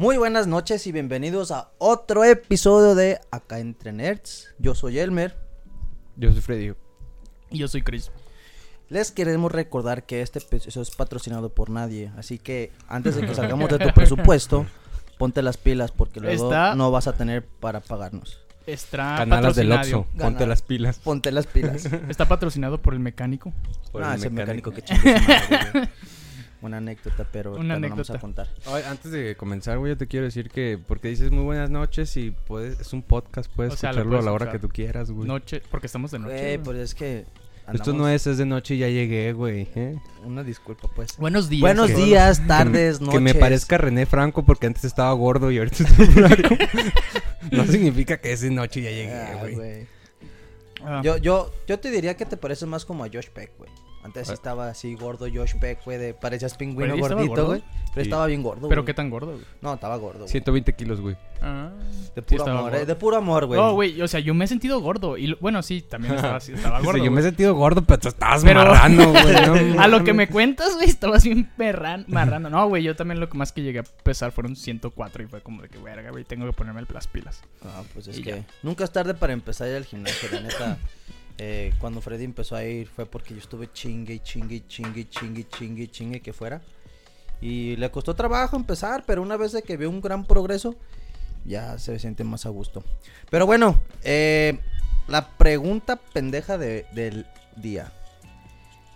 Muy buenas noches y bienvenidos a otro episodio de Acá Entre Nerds. Yo soy Elmer. Yo soy Freddy. Y yo soy Chris. Les queremos recordar que este episodio es patrocinado por nadie. Así que antes de que salgamos de tu presupuesto, ponte las pilas porque luego Está- no vas a tener para pagarnos. Está Canalas del. Oxxo. Ponte las pilas. Ponte las pilas. Está patrocinado por el mecánico. Por ah, el ese mecánico. mecánico que chingue su madre, güey. Una anécdota, pero Una no vamos a anécdota. contar. Oye, antes de comenzar, güey, yo te quiero decir que porque dices muy buenas noches y puedes, es un podcast, puedes O sea, escucharlo a la hora escuchar. que tú quieras, güey. Noche, porque estamos de noche. Güey, pues es que Esto no es, es de noche y ya llegué, güey. ¿eh? Una disculpa, pues. Buenos días. Buenos días, tardes, que, noches. que me parezca René Franco porque antes estaba gordo y ahorita estoy flaco. no significa que es de noche y ya llegué, Ah, güey. güey. Ah, Yo, yo, yo te diría que te pareces más como a Josh Peck, güey. Antes sí Ah. estaba así gordo Josh Peck, güey, de parecías pingüino ¿Pero gordito, gordo? güey. Pero Sí. estaba bien gordo, Pero güey. qué tan gordo, güey. No, estaba gordo, güey. 120 kilos, güey. Ah, De puro amor, eh, de puro amor, güey. No, güey, o sea, yo me he sentido gordo. Y bueno, sí, también estaba, así, estaba gordo. yo me he sentido gordo, pero tú estabas Pero- marrano, güey. no A lo que me cuentas, güey, estabas bien perran, marrano. No, güey, yo también lo que más que llegué a pesar fueron 104 y fue como de que, verga, güey, tengo que ponerme las pilas. Ah, pues es Y que ya. nunca es tarde para empezar a ir al gimnasio, la neta. eh, cuando Freddy empezó a ir fue porque yo estuve chingue, y chingue, chingue, chingue, chingue, chingue que fuera. Y le costó trabajo empezar, pero una vez que vio un gran progreso, ya se siente más a gusto. Pero bueno, eh, la pregunta pendeja de- del día.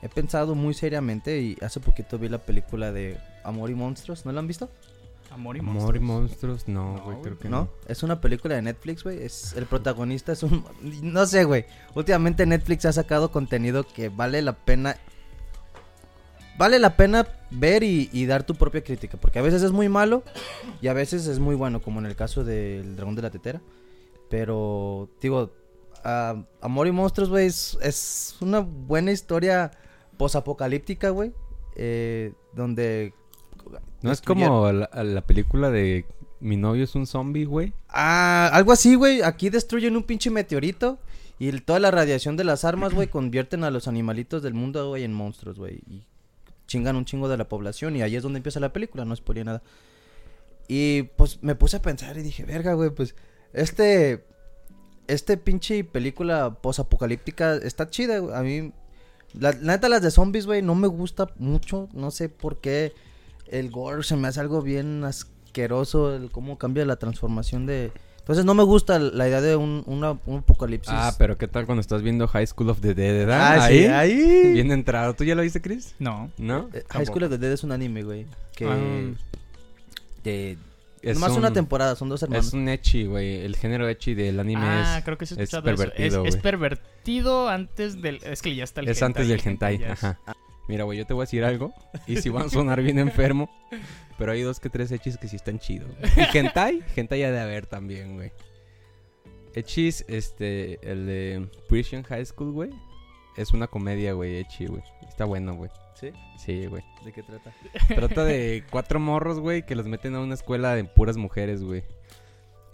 He pensado muy seriamente y hace poquito vi la película de Amor y Monstruos. ¿No la han visto? Amor y Amor y monstruos. monstruos, no, güey, creo que ¿No? no. Es una película de Netflix, güey. Es, el protagonista es un... No sé, güey. Últimamente Netflix ha sacado contenido que vale la pena... Vale la pena ver y, y dar tu propia crítica. Porque a veces es muy malo y a veces es muy bueno. Como en el caso del Dragón de la Tetera. Pero, digo... Amor y Monstruos, güey, es, es una buena historia posapocalíptica, güey. eh, donde... No es como la, la película de Mi novio es un zombie, güey. Ah, algo así, güey. Aquí destruyen un pinche meteorito. Y el- toda la radiación de las armas, güey, convierten a los animalitos del mundo, güey, en monstruos, güey. Y chingan un chingo de la población. Y ahí es donde empieza la película, no spoilé nada. Y pues me puse a pensar y dije, verga, güey, pues este. Este pinche película posapocalíptica está chida, güey. A mí. La, la neta, las de zombies, güey, no me gusta mucho. No sé por qué. El gore se me hace algo bien asqueroso. El cómo cambia la transformación de. Entonces no me gusta la idea de un, una- un apocalipsis. Ah, pero ¿qué tal cuando estás viendo High School of the Dead, verdad? Ah, sí, ahí. Bien entrado. ¿Tú ya lo viste, Chris? No. ¿No? Eh, High School of the Dead es un anime, güey. Que. Ah. que- Es nomás un- una temporada, son dos hermanos. Es un ecchi, güey. El género ecchi del anime ah, es... creo que sí es eso. pervertido, Es, pervertido antes del... Es que ya está el Es antes del hentai, ajá. Mira, güey, yo te voy a decir algo. Y si van a sonar bien enfermo. Pero hay dos que tres echis que sí están chidos. Y hentai, hentai ya de haber también, güey. Echis, este, el de Prison High School, güey. Es una comedia, güey, echi, güey. Está bueno, güey. ¿Sí? Sí, güey. ¿De qué trata? Trata de cuatro morros, güey, que los meten a una escuela de puras mujeres, güey.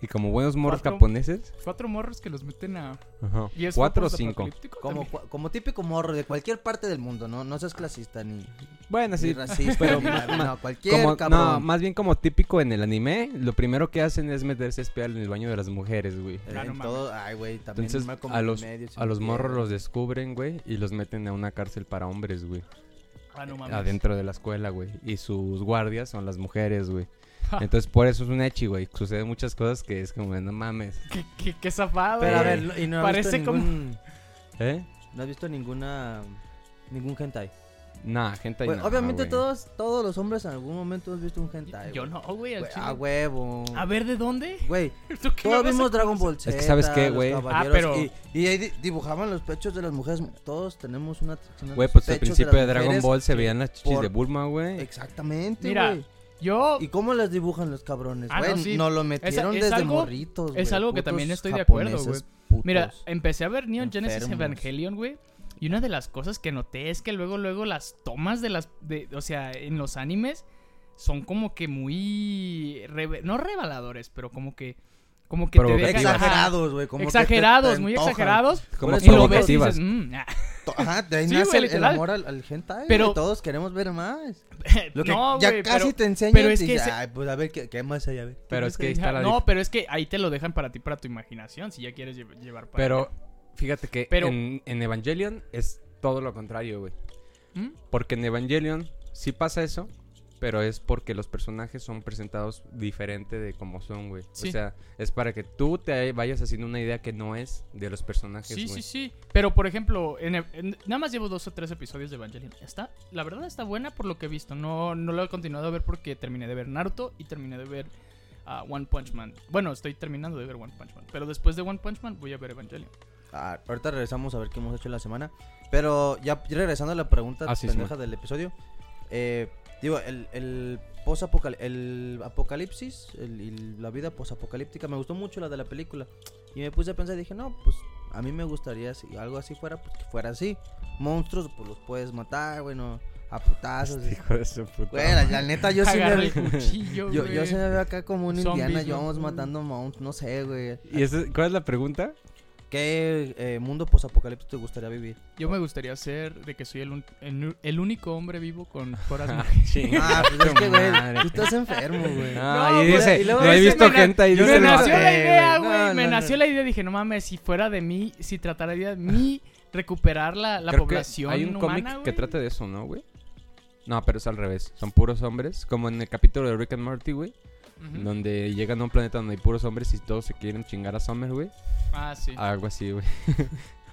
Y como buenos morros ¿Cuatro? japoneses. Cuatro morros que los meten a... Ajá. ¿Y es Cuatro o cinco. Como, como típico morro de cualquier parte del mundo, ¿no? No seas clasista ni, Bueno, ni sí. racista. pero ni ma- nada, ma- no, cualquier Como, cabrón. no, más bien como típico en el anime, lo primero que hacen es meterse a espiar en el baño de las mujeres, güey. Eh, no en todo, ay, güey, también Entonces, Malcolm a en los, medio, a no los morros los descubren, güey, y los meten a una cárcel para hombres, güey. Ah, no mames. Adentro de la escuela, güey. Y sus guardias son las mujeres, güey. Entonces, por eso es un echi, güey. Suceden muchas cosas que es como, no mames. Qué, qué, qué zafado, Pero a güey. ver, ¿y no Parece visto como- ningún... ¿Eh? ¿No has visto ninguna... ningún hentai? Nah, Güey, no, obviamente güey. todos, todos los hombres en algún momento hemos visto un hentai, Yo güey. no, güey, al Güey, chile. A huevo. A ver, ¿de dónde? Güey, ¿Tú qué me todos vimos Dragon? Ball Z. Es que, ¿sabes qué, güey? Ah, pero- Y, y ahí di- dibujaban los pechos de las mujeres. Todos tenemos una atracción Güey, pues al principio las de Dragon. Ball se veían las chichis por- de Bulma, güey. Exactamente, Mira, güey. Yo... ¿Y cómo las dibujan los cabrones? Ah, Güey, no, sí. lo metieron es desde algo- morritos, es güey, algo que también estoy de acuerdo, güey. Mira, empecé a ver Neon Genesis. Evangelion, güey. Y una de las cosas que noté es que luego, luego las tomas de las... De, o sea, en los animes son como que muy... reve- no reveladores, pero como que... Como que te dejan... exagerados, güey. como que te- exagerados, te muy exagerados. Como Y lo ves y dices, "Mm, ah". Ajá, de ahí Sí, nace güey, el, amor al, al hentai, Pero- güey, Todos queremos ver más. Lo que no, ya güey, casi pero- te enseñan. pero es y que dices, ese- Ay, pues a ver, ¿qué, qué más hay? A ver. ¿qué Pero es que ahí está la no, pero es que ahí te lo dejan para ti, para tu imaginación, si ya quieres lle- llevar para Pero fíjate que Pero- en, en Evangelion es todo lo contrario, güey. ¿Mm? Porque en Evangelion sí pasa eso, pero es porque los personajes son presentados diferente de como son, güey. Sí. O sea, es para que tú te vayas haciendo una idea que no es de los personajes, Sí, güey. sí, sí. Pero, por ejemplo, en, en- nada más llevo dos o tres episodios de Evangelion. Está, la verdad está buena por lo que he visto. No, no lo he continuado a ver porque terminé de ver Naruto y terminé de ver ah, One Punch Man. Bueno, estoy terminando de ver One Punch Man. Pero después de One Punch Man voy a ver Evangelion. Ah, ahorita regresamos a ver qué hemos hecho en la semana. Pero ya regresando a la pregunta Ah, sí, pendeja del episodio. eh, digo, el, el post-apocal- el apocalipsis, el- y la vida post-apocalíptica, me gustó mucho la de la película. Y me puse a pensar y dije, no, pues a mí me gustaría si algo así fuera, pues que fuera así. Monstruos, pues los puedes matar, bueno, a putazos. Hijo de su puta Güey, la, la neta, yo sí me veo- cuchillo, yo, yo se me veo acá como un Zombies, Indiana. Jones matando monstruos, no sé, güey. ¿Y ese- cuál es la pregunta? ¿Qué eh, mundo post-apocalíptico te gustaría vivir? Yo me gustaría ser de que soy el, un- el, el único hombre vivo con puras Ah, chinga Ah, pues es que, güey, tú estás enfermo, güey. Ah, No, y pues, dice, y luego no he visto me gente ahí. me lo- nació la idea, güey, no, me no, nació no. la idea. Dije, no mames, si fuera de mí, si tratara de mí recuperar la, la Creo que población Hay un cómic que trata de eso, ¿no, güey? No, pero es al revés. Son puros hombres. Como en el capítulo de Rick and Morty, güey. Donde llegan a un planeta donde hay puros hombres y todos se quieren chingar a Summer, güey. Ah, sí. Algo así, güey.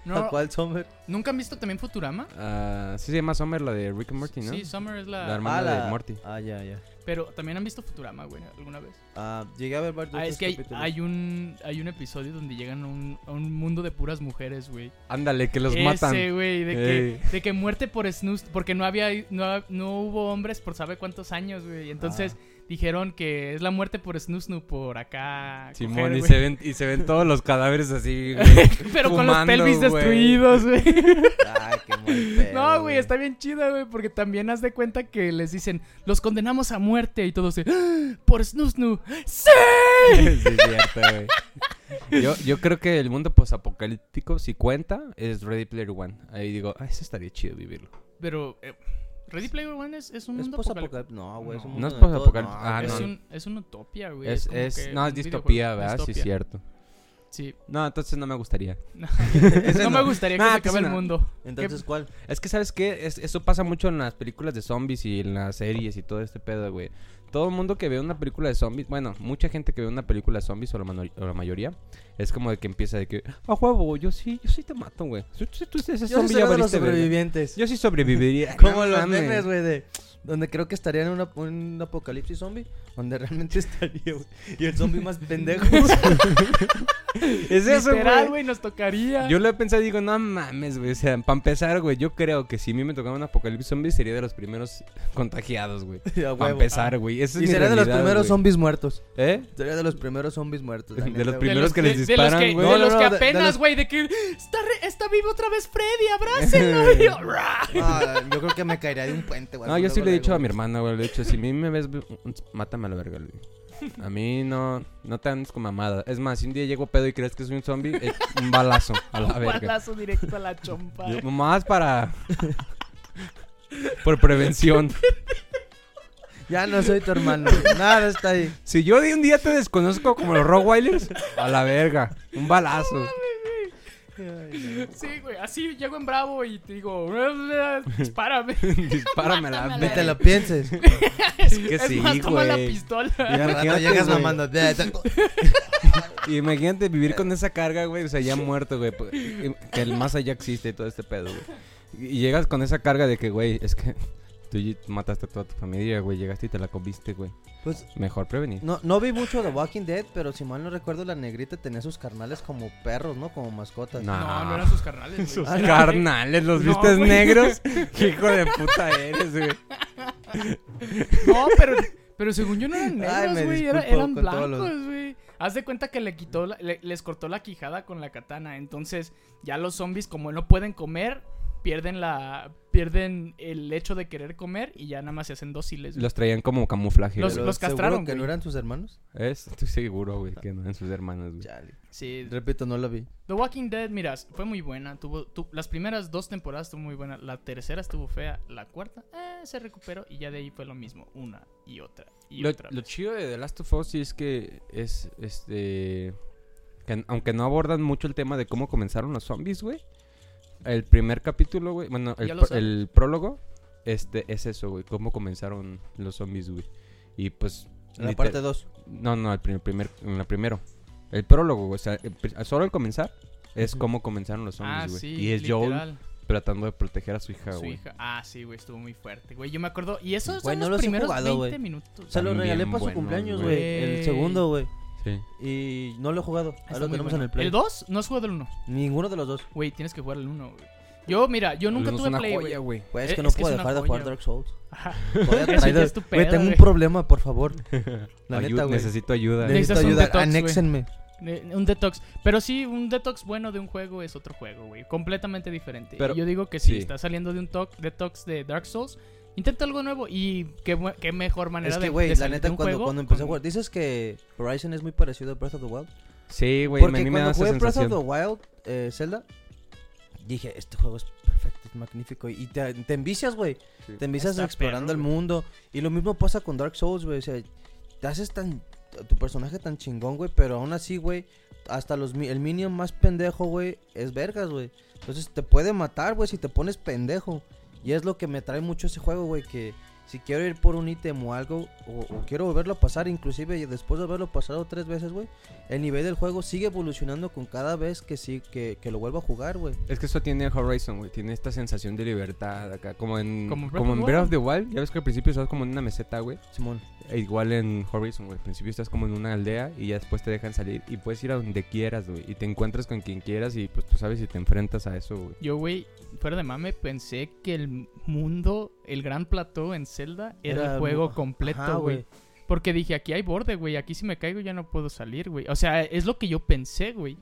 No, ¿Tal cual, Summer? ¿Nunca han visto también Futurama? Ah, sí se llama Summer la de Rick and Morty, ¿no? Sí, Summer es la... La hermana. Hermana de Morty. Ah, ya, ya. Pero también han visto Futurama, güey, alguna vez. Ah, llegué a ver varios Ah, es que hay, hay un hay un episodio donde llegan a un, a un mundo de puras mujeres, güey. Ándale, que los Ese, matan. güey, de que, de que muerte por snus, porque no había no, no hubo hombres por sabe cuántos años, güey. Entonces dijeron que es la muerte por snusnu por acá. Simón, coger, y, se ven, y se ven todos los cadáveres así, güey. Pero con los pelvis güey. destruidos, güey. Ay, qué No, güey, está bien chida, güey, porque también haz de cuenta que les dicen, los condenamos a muerte y todos de, "¡Ah! por snusnu. ¡Sí! sí, es cierto, güey. Yo, yo creo que el mundo posapocalíptico, si cuenta, es Ready Player One. Ahí digo, ah, eso estaría chido vivirlo. Pero eh, Ready Player One es, es un Es mundo post-apocalíptico. No, güey, es un No mundo es de todo- post-apocalíptico. no, Ah, güey. es, no. un, es una utopía, güey. Es, es, que no, es videojuego. distopía, ¿verdad? Sí, Distopia. es cierto. Sí. No, entonces no me gustaría. Ese no, me no. gustaría que Nah, se acabe el no. mundo. Entonces, ¿cuál? Es que, ¿sabes qué? Es- eso pasa mucho en las películas de zombies y en las series y todo este pedo, güey. Todo el mundo que ve una película de zombies, bueno, mucha gente que ve una película de zombies, o la, o la mayoría, es como de que empieza de que, a huevo, yo sí, yo sí te mato, güey. Si tú, tú ese Yo sí zombie uno de los verga. sobrevivientes. Yo sí sobreviviría. Como No los memes, güey, de... Donde creo que estaría en una- un apocalipsis zombie. Donde realmente estaría, güey. Y el zombie más pendejo. Es eso, güey. güey, nos tocaría. Yo lo he pensado y digo, no mames, güey. O sea, para empezar, güey, yo creo que si a mí me tocaba un apocalipsis zombie sería de los primeros contagiados, güey. Para empezar, güey. Y sería de los primeros güey. zombies muertos. ¿Eh? Sería de los primeros zombies muertos. De neta, los primeros que les de- disparan, de los que, güey. de No, los no, que no, de- de apenas, los- güey, de, que está, re- está vivo otra vez Freddy, abrácenlo. Ah, yo creo que me caería de un puente, güey. No, yo sí le he dicho a mi hermana, güey. Le he dicho, si a mí me ves, mátame a la verga, güey. A mí no, no te andes con mamada. Es más, si un día llego pedo y crees que soy un zombie, eh, un balazo a la Un verga. balazo directo a la chompa. Yo- Más para... Por prevención. Ya no soy tu hermano. Nada está ahí. Si yo de un día te desconozco como los Rottweilers, a la verga. Un balazo. Sí, güey, así llego en bravo y te digo, dispárame. Dispárame la Mátame a la Ni te lo pienses. Es que es sí, más, toma la güey. pistola. Y al llegas güey. mamando. Y imagínate vivir con esa carga, güey. O sea, ya muerto, güey. pues, Que el más allá existe y todo este pedo, güey. Y llegas con esa carga de que, güey, es que tú mataste a toda tu familia, güey. Llegaste y te la comiste, güey. Pues Mejor prevenir. no, no vi mucho de Walking Dead, pero si mal no recuerdo, la negrita tenía sus carnales como perros, ¿no? Como mascotas. No. No, no eran sus carnales. güey. Sus Era- carnales, los No, vistes güey. negros. Qué hijo de puta eres, güey. No, pero, pero según yo no eran negros, güey. era- eran los- blancos, güey. Haz de cuenta que le quitó la- le- les cortó la quijada con la katana. Entonces, ya los zombies, como no pueden comer, pierden la pierden el hecho de querer comer y ya nada más se hacen dóciles. güey. Los traían como camuflaje. Los- güey. los ¿Seguro castraron, que no eran sus hermanos? Es, estoy seguro, güey, que no eran sus hermanos, güey. Chale. Sí, Repito, no lo vi. The Walking Dead, mira, fue muy buena. Tuvo, tu- las primeras dos temporadas estuvo muy buena. La tercera estuvo fea. La cuarta, eh, se recuperó. Y ya de ahí fue lo mismo. Una y otra y Lo, otra. lo chido de The Last of Us sí es que es, este... que aunque no abordan mucho el tema de cómo comenzaron los zombies, güey. El primer capítulo, güey, bueno, el, pr- el prólogo, este, es eso, güey, cómo comenzaron los zombies, güey. Y pues... En la parte 2. No, no, el primer, primer, en la primero. El prólogo, güey, o sea, el solo al comenzar es cómo comenzaron los zombies, Ah, güey. sí, y es Joel literal. tratando de proteger a su hija, Su güey. hija. Ah, sí, güey, estuvo muy fuerte, güey. Yo me acuerdo. Y esos son no los los primeros jugado, 20 güey. minutos. Se lo regalé para su cumpleaños, güey. El segundo, güey. Sí. Y no lo he jugado. Ahí Está lo tenemos bueno. en el Play. ¿El 2? No has jugado el 1. Ninguno de los dos. Güey, tienes que jugar el 1, güey. Yo, mira, yo nunca tuve una Play, joya, güey. güey. Güey, es Eh, que no es puedo dejar de jugar. Dark Souls. Ajá. Güey, tengo un problema, por favor. La Ayu- neta, güey. Necesito ayuda. Necesitas Necesito ayuda. detox. Anéxenme. Eh, Un detox. Pero sí, un detox bueno de un juego es otro juego, güey. Completamente diferente. Pero- y yo digo que si sí. estás saliendo de un to- detox de Dark Souls, intenta algo nuevo. Y qué, qué mejor manera Es de que, güey, de la salir de neta, un cuando, juego cuando empecé a jugar. Dices que Horizon es muy parecido a Breath of the Wild. Sí, güey, a Porque mí me da esa Breath of the Wild, eh, Zelda, dije, este juego es perfecto, es magnífico. Y te, te envicias, güey. Sí. Te envicias Está explorando perro, el mundo. Y lo mismo pasa con Dark Souls, güey. O sea, te haces tan. Tu personaje tan chingón, güey. Pero aún así, güey. Hasta los, mi- el minion más pendejo, güey. Es vergas, güey. Entonces te puede matar, güey. Si te pones pendejo. Y es lo que me trae mucho ese juego, güey. Que si quiero ir por un ítem o algo. O, o quiero volverlo a pasar. Inclusive después de haberlo pasado tres veces, güey. El nivel del juego sigue evolucionando con cada vez que sí que, que lo vuelvo a jugar, güey. Es que eso tiene Horizon, güey. Tiene esta sensación de libertad acá. Como en, Como como, en Breath of the Wild. Ya ves que al principio estás como en una meseta, güey. Simón. E igual en Horizon, güey. Al principio estás como en una aldea y ya después te dejan salir. Y puedes ir a donde quieras, güey. Y te encuentras con quien quieras y pues tú sabes si te enfrentas a eso, güey. Yo, güey, fuera de mame, pensé que el mundo, el gran plató en Zelda, era, Era el juego completo, güey. Porque dije, aquí hay borde, güey. Aquí si me caigo ya no puedo salir, güey. O sea, es lo que yo pensé, güey.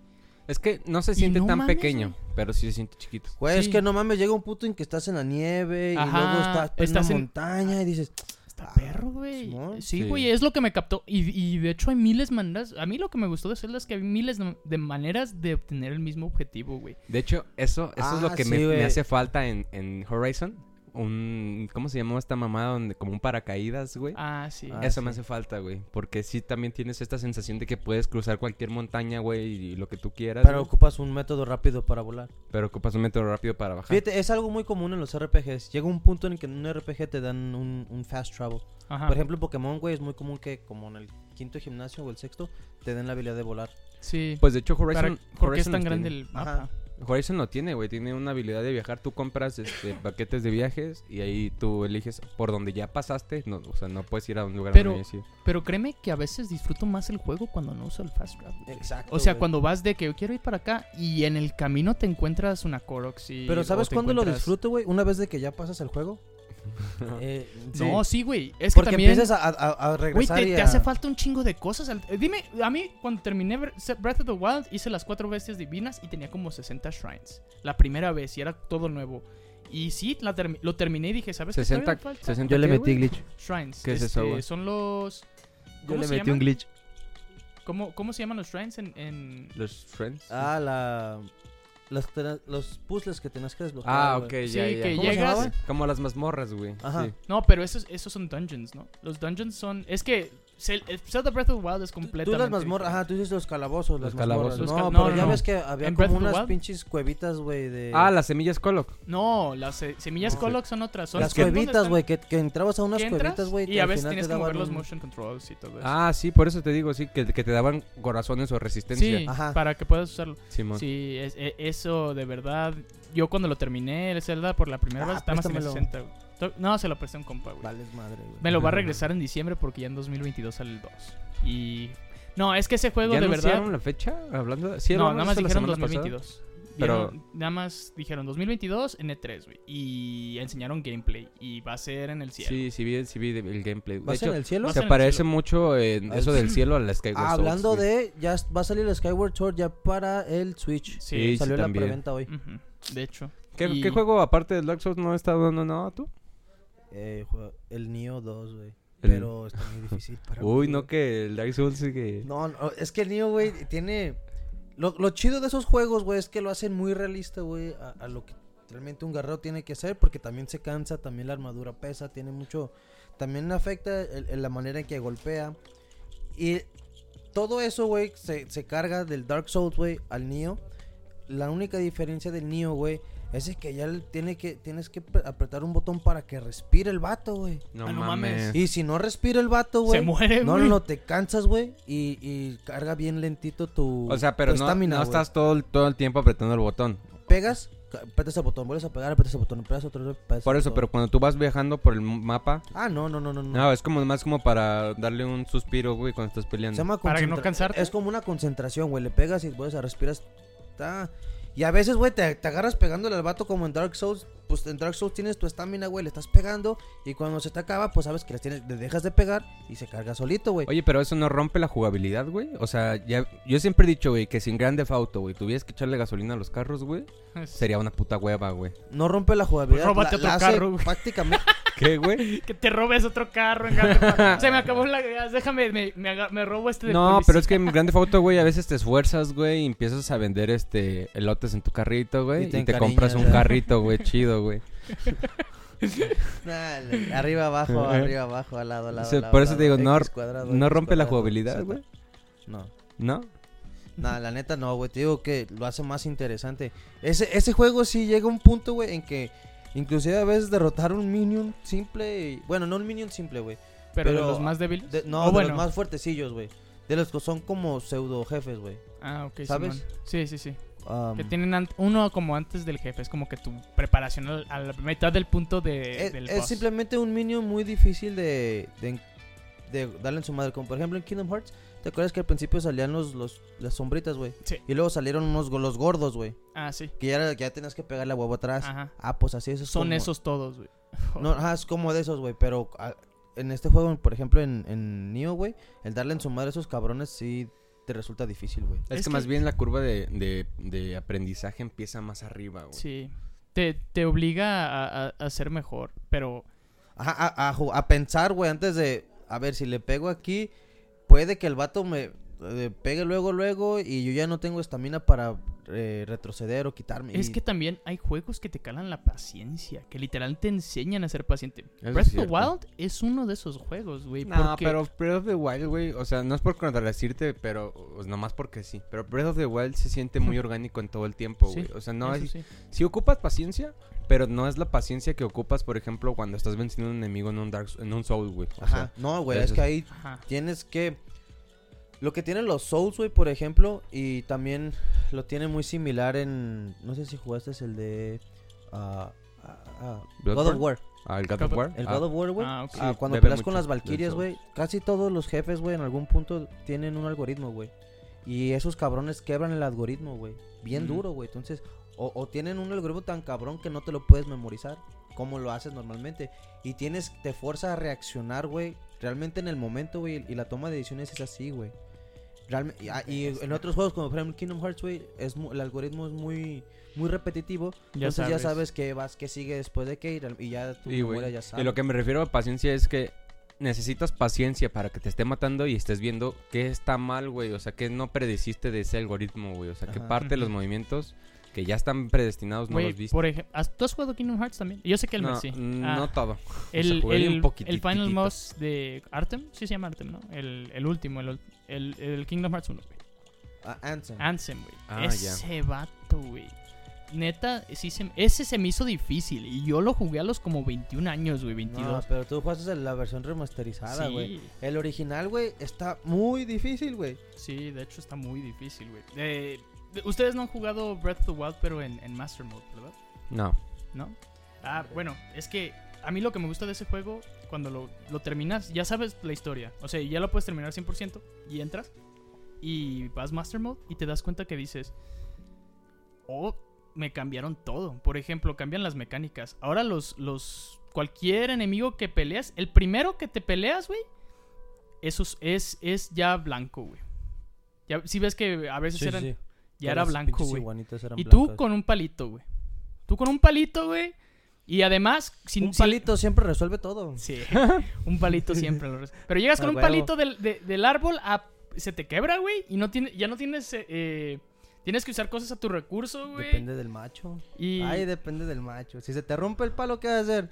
Es que no se siente no tan mames, pequeño, pero sí se siente chiquito. Güey, es que no mames, llega un punto en que estás en la nieve y luego estás, en estás una en- montaña y dices, Está Ah, perro, güey. Sí, Sí. güey, es lo que me captó. Y, y de hecho hay miles de maneras. A mí lo que me gustó de Zelda es que hay miles de, maneras de obtener el mismo objetivo, güey. De hecho, eso, eso es lo Ah, que sí, me, me hace falta en, en Horizon. Un, ¿Cómo se llamó esta mamada? Donde, como un paracaídas, güey. Ah, sí. Ah, Eso sí. me hace falta, güey. Porque sí también tienes esta sensación de que puedes cruzar cualquier montaña, güey, y lo que tú quieras. pero güey, ocupas un método rápido para volar. pero ocupas un método rápido para bajar. Fíjate, es algo muy común en los RPGs. Llega un punto en el que en un RPG te dan un, un fast travel. Ajá. Por ejemplo, en Pokémon, güey, es muy común que como en el quinto gimnasio o el sexto, te den la habilidad de volar. sí. Pues de hecho, Para- Horizon. porque es Horizon tan grande tiene. el mapa. Ajá. Horizon lo tiene, güey. Tiene una habilidad de viajar. Tú compras este, paquetes de viajes y ahí tú eliges por donde ya pasaste. No, o sea, no puedes ir a un lugar Pero- donde ya sí. Pero créeme que a veces disfruto más el juego cuando no uso el fast travel. Exacto. O sea, güey. cuando vas de que yo quiero ir para acá y en el camino te encuentras una Korox y... Pero ¿sabes cuándo lo encuentras- disfruto, güey? Una vez de que ya pasas el juego. Eh, No, sí, güey. Es que Porque también... empiezas a, a- a Güey, regresar te, y te a- hace falta un chingo de cosas. Eh, Dime, a mí cuando terminé Bre- Breath of the Wild hice las cuatro bestias divinas y tenía como 60 shrines. La primera vez y era todo nuevo. Y sí, la termi- lo terminé y dije, ¿sabes qué 60, todavía me falta? 60 Yo le ¿qué, metí güey? glitch. Shrines. ¿Qué es eso, este, güey? Son los... Yo ¿Cómo le se metí un llaman? glitch. ¿Cómo, ¿Cómo se llaman los shrines en...? en- Los friends. Ah, la... Los, los puzzles que tenías que desbloquear. Ah, ok, Sí, ya, ya. que ¿Cómo se llegas-? Como las mazmorras, güey. Ajá. Sí. No, pero esos, esos son dungeons, ¿no? Los dungeons son... Es que el Zelda Breath of the Wild es completamente... Tú las mazmorras, ajá, tú dices los calabozos, Los las mazmorras. calabozos. No, pero no, no, ya no. ves que había Breath como of the unas pinches cuevitas, güey, de... Ah, las semillas Coloc. No, las eh, semillas No. Coloc son otras. Son las cuevitas, güey, que, que entrabas a unas cuevitas, güey. Y a veces tienes que mover los un- motion controls y todo eso. Ah, sí, por eso te digo, sí, que, que te daban corazones o resistencia. sí, Ajá. para que puedas usarlo. Simón. Sí, es- e- eso de verdad. Yo cuando lo terminé, el Zelda por la primera Ah, vez, estaba más en el préstamelo. 60. güey. No, se lo presté a un compa, güey. Vales madre, güey. Me lo va a regresar en diciembre porque ya en 2022 sale el 2. Y. No, es que ese juego ¿Ya de anunciaron verdad. la fecha? Hablando de... Sí, no, nada más dijeron semana pasada. 2022. Pero- Vieron- nada más dijeron 2022 en E3, güey. Y enseñaron gameplay. Y va a ser en el cielo. Sí, sí vi, sí vi el gameplay. De ¿Vas en hecho, el cielo? se en parece cielo. mucho en Al- eso del cielo a la Skyward Ah, Sword, hablando de, ya va a salir el Skyward Sword ya para el Switch. Sí, Sí, Salió la preventa hoy. De hecho. ¿Qué, Y- qué juego aparte del Dark Souls no está dando nada tú? Eh, el Neo 2, güey. Pero está muy difícil para Uy, mí, no que el Dark Souls sigue... No, no, es que el Neo, güey, tiene... Lo, lo chido de esos juegos, güey, es que lo hacen muy realista, güey, a, a lo que realmente un guerrero tiene que hacer, porque también se cansa, también la armadura pesa, tiene mucho... También afecta el- el- la manera en que golpea. Y todo eso, güey, se, se carga del Dark Souls, güey, al Neo. La única diferencia del Neo, güey, es de que ya tiene que, tienes que pre- apretar un botón para que respire el vato, güey. No, Ah, no mames. Y si no respira el vato, güey. Se muere, No, güey. no, no, te cansas, güey. Y, y carga bien lentito tu. O sea, pero no, estamina, no güey. estás todo, el- todo el tiempo apretando el botón. Pegas, apretas el botón, vuelves a pegar, apretas el botón, apretas otro vez, Por eso, botón. pero cuando tú vas viajando por el mapa... Ah, no, no, no, no. no. No, es como más como para darle un suspiro, güey, cuando estás peleando. Se llama Para que no cansarte. Es como una concentración, güey. Le pegas y vuelves a respiras. Está. Y a veces, güey, te, te agarras pegándole al vato como en Dark Souls. Pues en Dark Souls tienes tu estamina, güey, le estás pegando. Y cuando se te acaba, pues sabes que les tienes, le dejas de pegar y se carga solito, güey. Oye, pero eso no rompe la jugabilidad, güey. O sea, ya, yo siempre he dicho, güey, que sin Grande Auto, güey, tuvieras que echarle gasolina a los carros, güey, sería una puta hueva, güey. No rompe la jugabilidad. Pues róbate la- la otro carro, güey. Prácticamente. ¿Qué, güey? Que te robes otro carro en Grand Theft Auto. Se me acabó la gas. Déjame, me, me, me robo este de No, policía. pero es que en Grande Auto, güey, a veces te esfuerzas, güey, y empiezas a vender este elotes en tu carrito, güey, Y y te compras un carrito, güey, chido, güey. Nah, le- arriba, abajo, arriba, abajo, al lado, al lado. O sea, al lado, por eso lado, te digo, no- cuadrado, No rompe la jugabilidad, güey. No. ¿No? Nah, la neta no, güey. Te digo que lo hace más interesante. Ese, ese juego sí llega a un punto, güey, en que inclusive a veces derrotar un minion simple. y- Bueno, no un minion simple, güey. Pero, de los más débiles. de- No, de bueno. los más fuertecillos, güey. De los que son como pseudo jefes, güey. Ah, ok. ¿Sabes? Simón. Sí, sí, sí. Um, Que tienen uno como antes del jefe. Es como que tu preparación al- a la mitad del punto de, es, del es boss. simplemente un minion muy difícil de, de, de darle en su madre. Como por ejemplo en Kingdom Hearts. ¿Te acuerdas que al principio salían los, los, las sombritas, güey? Sí. Y luego salieron unos los gordos, güey. Ah, sí. Que ya, ya tenías que pegarle a huevo atrás. Ajá. Ah, pues así es. Son como- esos todos, güey. No, ajá, es como de esos, güey. Pero ah, en este juego, por ejemplo, en, en Neo, güey, el darle en su madre a esos cabrones sí te resulta difícil, güey. Es, Es que, que- más bien la curva de, de, de aprendizaje empieza más arriba, güey. Sí. Te, te obliga a, a- a ser mejor. Pero Ajá, a, a pensar, güey, antes de. A ver, si le pego aquí, puede que el vato me eh, pegue luego, luego. Y yo ya no tengo estamina para eh, retroceder o quitarme. es y- que también hay juegos que te calan la paciencia. Que literal te enseñan a ser paciente. Breath of the. Wild es uno de esos juegos, güey. No, porque- pero Breath of the Wild, güey, o sea, no es por contradecirte, pero pues, nomás porque sí. Pero Breath of the Wild se siente muy orgánico en todo el tiempo, Sí, güey. O sea, no sí. Si ocupas paciencia, pero no es la paciencia que ocupas, por ejemplo, cuando estás venciendo a un enemigo en un Dark en un Soul, güey. O Ajá, sea, no, güey, es es- que ahí Ajá. tienes que. Lo que tienen los Souls, güey, por ejemplo, y también lo tiene muy similar en. No sé si jugaste es el de. ah, ah, ah, God of. War. Ah, el God of War. El Ah, God of War, güey. Ah, ok. ah, cuando peleas con las Valkyrias, güey, casi todos los jefes, güey, en algún punto tienen un algoritmo, güey. Y esos cabrones quebran el algoritmo, güey. Bien duro, güey. Entonces, o, o tienen un algoritmo tan cabrón que no te lo puedes memorizar, como lo haces normalmente. Y tienes, te fuerza a reaccionar, güey, realmente en el momento, güey. Y la toma de decisiones es así, güey. Realmente, y, ah, y en otros juegos, como por ejemplo Kingdom Hearts, güey, es mu- el algoritmo es muy, muy repetitivo. Ya entonces ya sabes. sabes qué vas, qué sigue después de qué, y, real- y ya tu Y, memoria ya Y sabe. lo que me refiero a paciencia es que necesitas paciencia para que te esté matando y estés viendo qué está mal, güey. O sea, que no predeciste de ese algoritmo, güey. O sea, que Ajá. parte de los movimientos que ya están predestinados no los viste. por ejemplo, ¿tú has jugado Kingdom Hearts también? Yo sé que el no, sí. mm, Ah, no todo. el, jugué el, un poquitito. el Final Boss de Artem, sí se llama Artem, ¿no? El, el último, el, el, el Kingdom Hearts 1, güey. Ah, Ansem. Ansem, güey. Ah, ya. ese vato, güey. Neta, sí se, ese se me hizo difícil. Y yo lo jugué a los como 21 años, güey, 22. No, pero tú jugaste la versión remasterizada, sí, güey. El original, güey, está muy difícil, güey. sí, de hecho está muy difícil, güey. Eh, ustedes no han jugado Breath of the Wild, pero en, en Master Mode, ¿verdad? No. ¿No? Ah, bueno, es que a mí lo que me gusta de ese juego, cuando lo, lo terminas, ya sabes la historia. O sea, ya lo puedes terminar 100% y entras y vas Master Mode y te das cuenta que dices, oh, me cambiaron todo. Por ejemplo, cambian las mecánicas. Ahora los, los, cualquier enemigo que peleas, el primero que te peleas, güey, eso es, es, ya blanco, güey. Ya, si ves que a veces eran, ya era blanco, güey. Y tú con un palito, güey. Tú con un palito, güey. Y además, sin Un palito siempre resuelve todo. Sí, un palito siempre. lo res- Pero llegas con A un huevo. palito del, de- del árbol, a- se te quebra, güey, y no tiene, ya no tienes... eh, eh, tienes que usar cosas a tu recurso, güey. Depende del macho. Y... Ay, depende del macho. Si se te rompe el palo, ¿qué vas a hacer?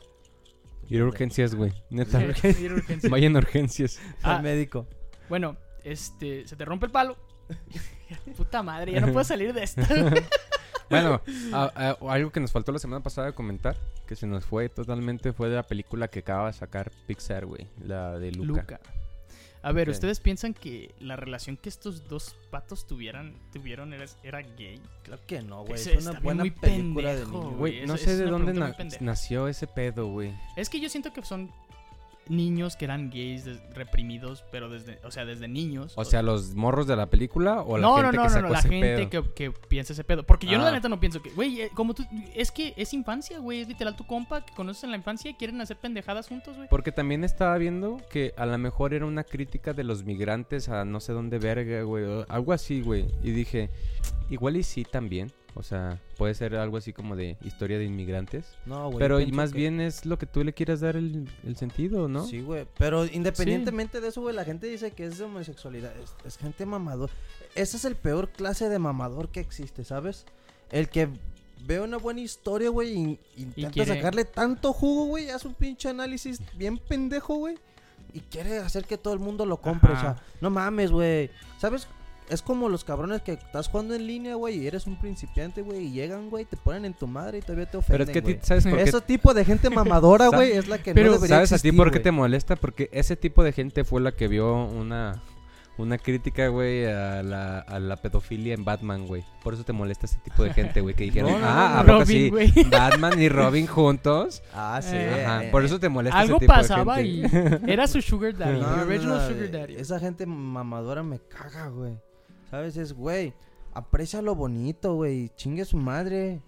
Ir a urgencias, güey. Neta. Ir a urgencias. Vayan a urgencias. Ah, Al médico. Bueno, este, se te rompe el palo. Puta madre, ya no puedo salir de esta. Bueno, a- a- algo que nos faltó la semana pasada de comentar, que se nos fue totalmente, fue de la película que acaba de sacar Pixar, güey. La de Luca. Luca. A ver. ¿ustedes piensan que la relación que estos dos patos tuvieran, tuvieron era, era gay? Claro que no, güey. Es una buena muy película de pendejo, niños. güey. No es- sé es de dónde na- nació ese pedo, güey. Es que yo siento que son niños que eran gays reprimidos, pero desde, o sea, desde niños. O sea, los morros de la película o la no, gente no, no, que no, sacó no, la ese gente pedo. que, que piensa ese pedo. Porque yo Ah. la neta no pienso que, güey, eh, como tú, es que es infancia, güey, es literal tu compa que conoces en la infancia y quieren hacer pendejadas juntos, güey. Porque también estaba viendo que a lo mejor era una crítica de los migrantes a no sé dónde verga, güey. Algo así, güey. Y dije, igual y sí también. O sea, puede ser algo así como de historia de inmigrantes. No, güey. Pero más que- bien es lo que tú le quieras dar el, el sentido, ¿no? Sí, güey. Pero independientemente de eso, güey, la gente dice que es de homosexualidad. Es, es gente mamador. Ese es el peor clase de mamador que existe, ¿sabes? El que ve una buena historia, güey, y intenta quiere- sacarle tanto jugo, güey, hace un pinche análisis bien pendejo, güey. Y quiere hacer que todo el mundo lo compre. Ajá. O sea, no mames, güey. ¿Sabes? Es como los cabrones que estás jugando en línea, güey, y eres un principiante, güey, y llegan, güey, te ponen en tu madre y todavía te ofenden, Pero es que a ti, güey. ¿sabes por qué? Ese tipo de gente mamadora, güey, es la que Pero, no debería ¿Sabes a ti por qué te molesta? Porque ese tipo de gente fue la que vio una, una crítica, güey, a la, a la pedofilia en Batman, güey. Por eso te molesta ese tipo de gente, güey, que dijeron, No, no, ah, no, ¿a poco sí? güey. Batman y Robin juntos. Ah, sí. Eh, Ajá, eh, por eh. eso te molesta Algo ese tipo pasaba de y era su sugar daddy, No, original no, sugar daddy. Esa gente mamadora me caga, güey. ¿Sabes? Es, güey, aprecia lo bonito, güey. Chingue su madre.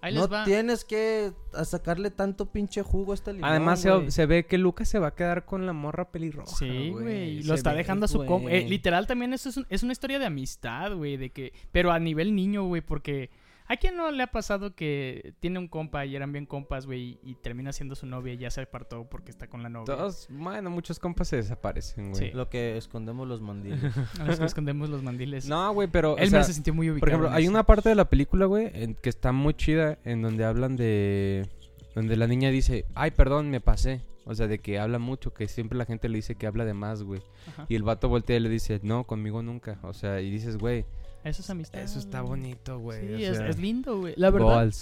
Ahí no les va. tienes que a sacarle tanto pinche jugo a este limón, Además, se, se ve que Lucas se va a quedar con la morra pelirroja. Sí, güey. Lo está ve, dejando a su compa. Eh, literal, también esto es, un- es una historia de amistad, güey. De que. Pero a nivel niño, güey. Porque. ¿A quién no le ha pasado que tiene un compa y eran bien compas, güey? Y termina siendo su novia y ya se apartó porque está con la novia? Todos, bueno, muchos compas se desaparecen, güey. Sí. Lo que escondemos los mandiles. A los que escondemos los mandiles. No, güey, pero. o Él sea, me se sintió muy ubicado. Por ejemplo, hay eso. una parte de la película, güey, en- que está muy chida, en donde hablan de... Donde la niña dice, ay, perdón, me pasé. O sea, de que habla mucho, que siempre la gente le dice que habla de más, güey. Ajá. Y el vato voltea y le dice, no, conmigo nunca. O sea, y dices, güey, Eso es amistad. eso está bonito, güey. Sí, o es, sea, es lindo, güey. La verdad,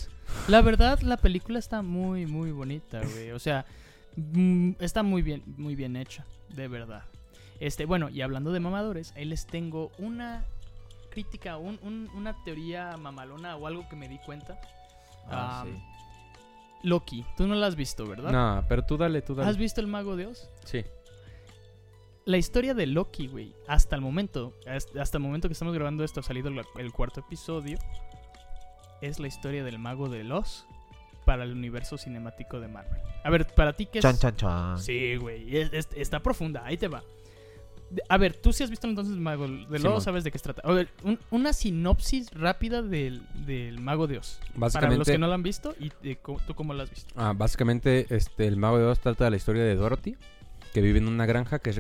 la verdad, la película está muy, muy bonita, güey. O sea, mm, está muy bien, muy bien hecha, de verdad. Este, bueno, y hablando de mamadores, ahí les tengo una crítica, un- un- una teoría mamalona o algo que me di cuenta. Ah, Ah, sí. Loki, tú no la has visto, ¿verdad? No, pero tú dale, tú dale. ¿Has visto el Mago de Oz? Sí. La historia de Loki, güey, hasta el momento, hasta el momento que estamos grabando esto, ha salido el cuarto episodio, es la historia del Mago de Oz para el universo cinemático de Marvel. A ver, para ti, ¿qué es? Chan, chan, chan. Sí, güey, es- es- está profunda, ahí te va. De- A ver, tú sí has visto entonces el Mago de Oz, Simón. sabes de qué se trata. A ver, un- una sinopsis rápida del, del Mago de Oz. Para los Básicamente, que no lo han visto, y co- tú cómo lo has visto. ah, básicamente este, el Mago de Oz trata de la historia de Dorothy, que vive en una granja que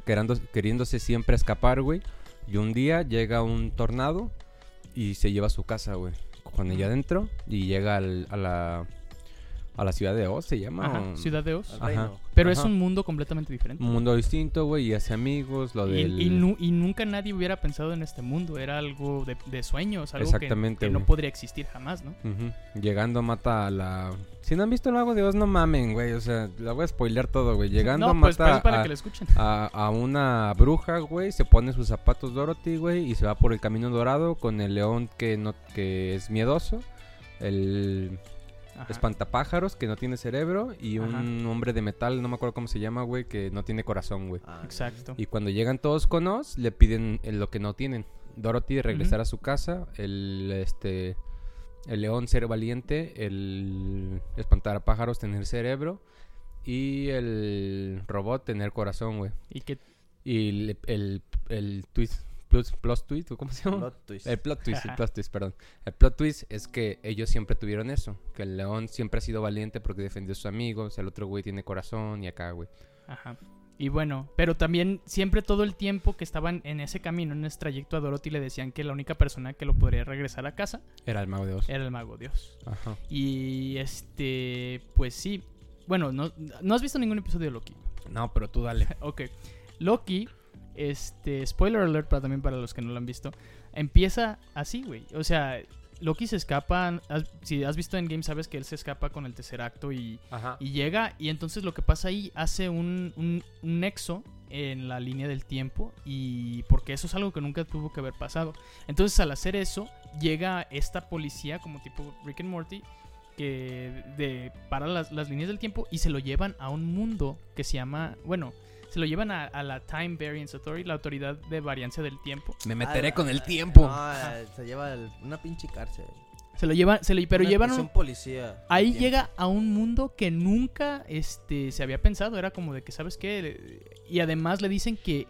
queriéndose siempre escapar, güey. Y un día llega un tornado y se lleva a su casa, güey. Con ella adentro y llega al- a la a la ciudad de Oz, se llama. Ajá, Ciudad de Oz. Ajá. Pero es un mundo completamente diferente. Un mundo distinto, güey, y hace amigos, lo Y, del... y nu- y nunca nadie hubiera pensado en este mundo. Era algo de, de sueños, algo que- Exactamente, que, no podría existir jamás, ¿no? Ujú. Llegando mata a la... Si no han visto el Mago de Oz, no mamen, güey. O sea, la voy a spoilear todo, güey. Llegando no, pues, mata pues, para a, que lo escuchen. a, a una bruja, güey. Se pone sus zapatos Dorothy, güey. Y se va por el camino dorado con el león que, no, que es miedoso. El Ajá. espantapájaros que no tiene cerebro. Y un Ajá. hombre de metal, no me acuerdo cómo se llama, güey. Que no tiene corazón, güey. Ah, Exacto. Y cuando llegan todos con Oz, le piden eh, lo que no tienen. Dorothy regresar a su casa, el este el león ser valiente, el espantar a pájaros tener cerebro y el robot tener corazón, güey. Y que Y el, el, el twist plus, plus twist, ¿o ¿cómo se llama? Plot twist. El plot twist, el plot twist, perdón. El plot twist es que ellos siempre tuvieron eso. Que el león siempre ha sido valiente porque defendió a sus amigos. El otro güey tiene corazón y acá, güey. Ajá. Y bueno, pero también siempre todo el tiempo que estaban en ese camino, en ese trayecto a Dorothy, le decían que la única persona que lo podría regresar a casa Era el mago de Oz. era el mago Dios. Ajá. Y este, pues sí. Bueno, no, no has visto ningún episodio de Loki. No, pero tú dale. Ok. Loki, este, spoiler alert para también para los que no lo han visto, empieza así, güey. O sea, Loki se escapa, has- si has visto en Game sabes que él se escapa con el tercer acto y, llega y entonces lo que pasa ahí hace un, un, un nexo en la línea del tiempo y porque eso es algo que nunca tuvo que haber pasado. Entonces al hacer eso llega esta policía como tipo Rick and Morty que de, para las, las líneas del tiempo y se lo llevan a un mundo que se llama, bueno, se lo llevan a, a la Time Variance Authority, la autoridad de variancia del tiempo. Me meteré Ah, con el ah, tiempo. No, eh, se lleva el- una pinche cárcel. Se lo llevan, se lo, pero Una llevan un, policía. Ahí llega a un mundo que nunca este, se había pensado. Era como de que, ¿sabes qué? Y además le dicen que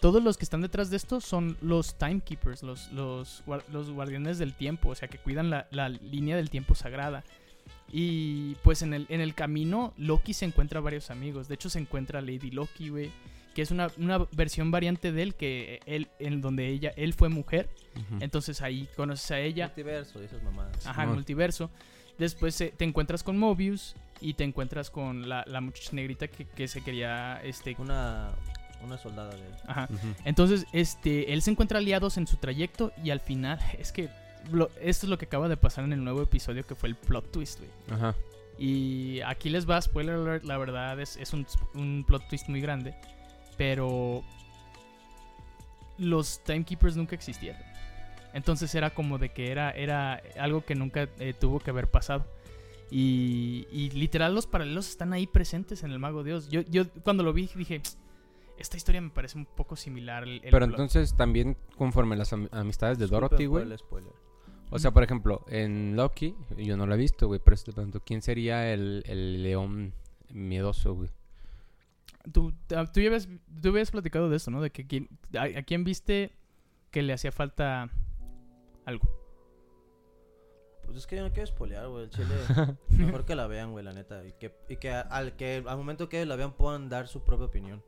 todos los que están detrás de esto son los timekeepers, los, los, los guardianes del tiempo, o sea, que cuidan la, la línea del tiempo sagrada. Y pues en el, en el camino Loki se encuentra varios amigos. De hecho se encuentra Lady Loki, güey. Que es una, una versión variante de él, que él, en donde ella, él fue mujer. Entonces ahí conoces a ella. Multiverso y esas mamadas. Ajá, multiverso. Después eh, te encuentras con Mobius y te encuentras con la, la muchacha negrita que, que se quería, este... Una, una soldada de Ajá. Ujú. Entonces, este, él se encuentra aliados en su trayecto y al final, es que lo- esto es lo que acaba de pasar en el nuevo episodio que fue el plot twist, güey. Ajá. Y aquí les va, spoiler alert, la verdad es, es un, un plot twist muy grande, pero los timekeepers nunca existieron. Entonces era como de que era, era algo que nunca eh, tuvo que haber pasado. Y, y literal los paralelos están ahí presentes en el Mago Dios. Yo, yo cuando lo vi dije, esta historia me parece un poco similar. el- el Pero plot". entonces también conforme las am- amistades de Dorothy, güey. O sea, por ejemplo, en Loki, yo no lo he visto, güey, pero te pregunto, ¿quién sería el, el león miedoso, güey? Tú, ah, tú, ya habías, tú habías platicado de esto, ¿no? De que quién- a, a quién viste que le hacía falta algo. Pues es que yo no quiero spoilear, güey. El chile. mejor que la vean, güey, la neta. Y que, y que al que al momento que la vean puedan dar su propia opinión.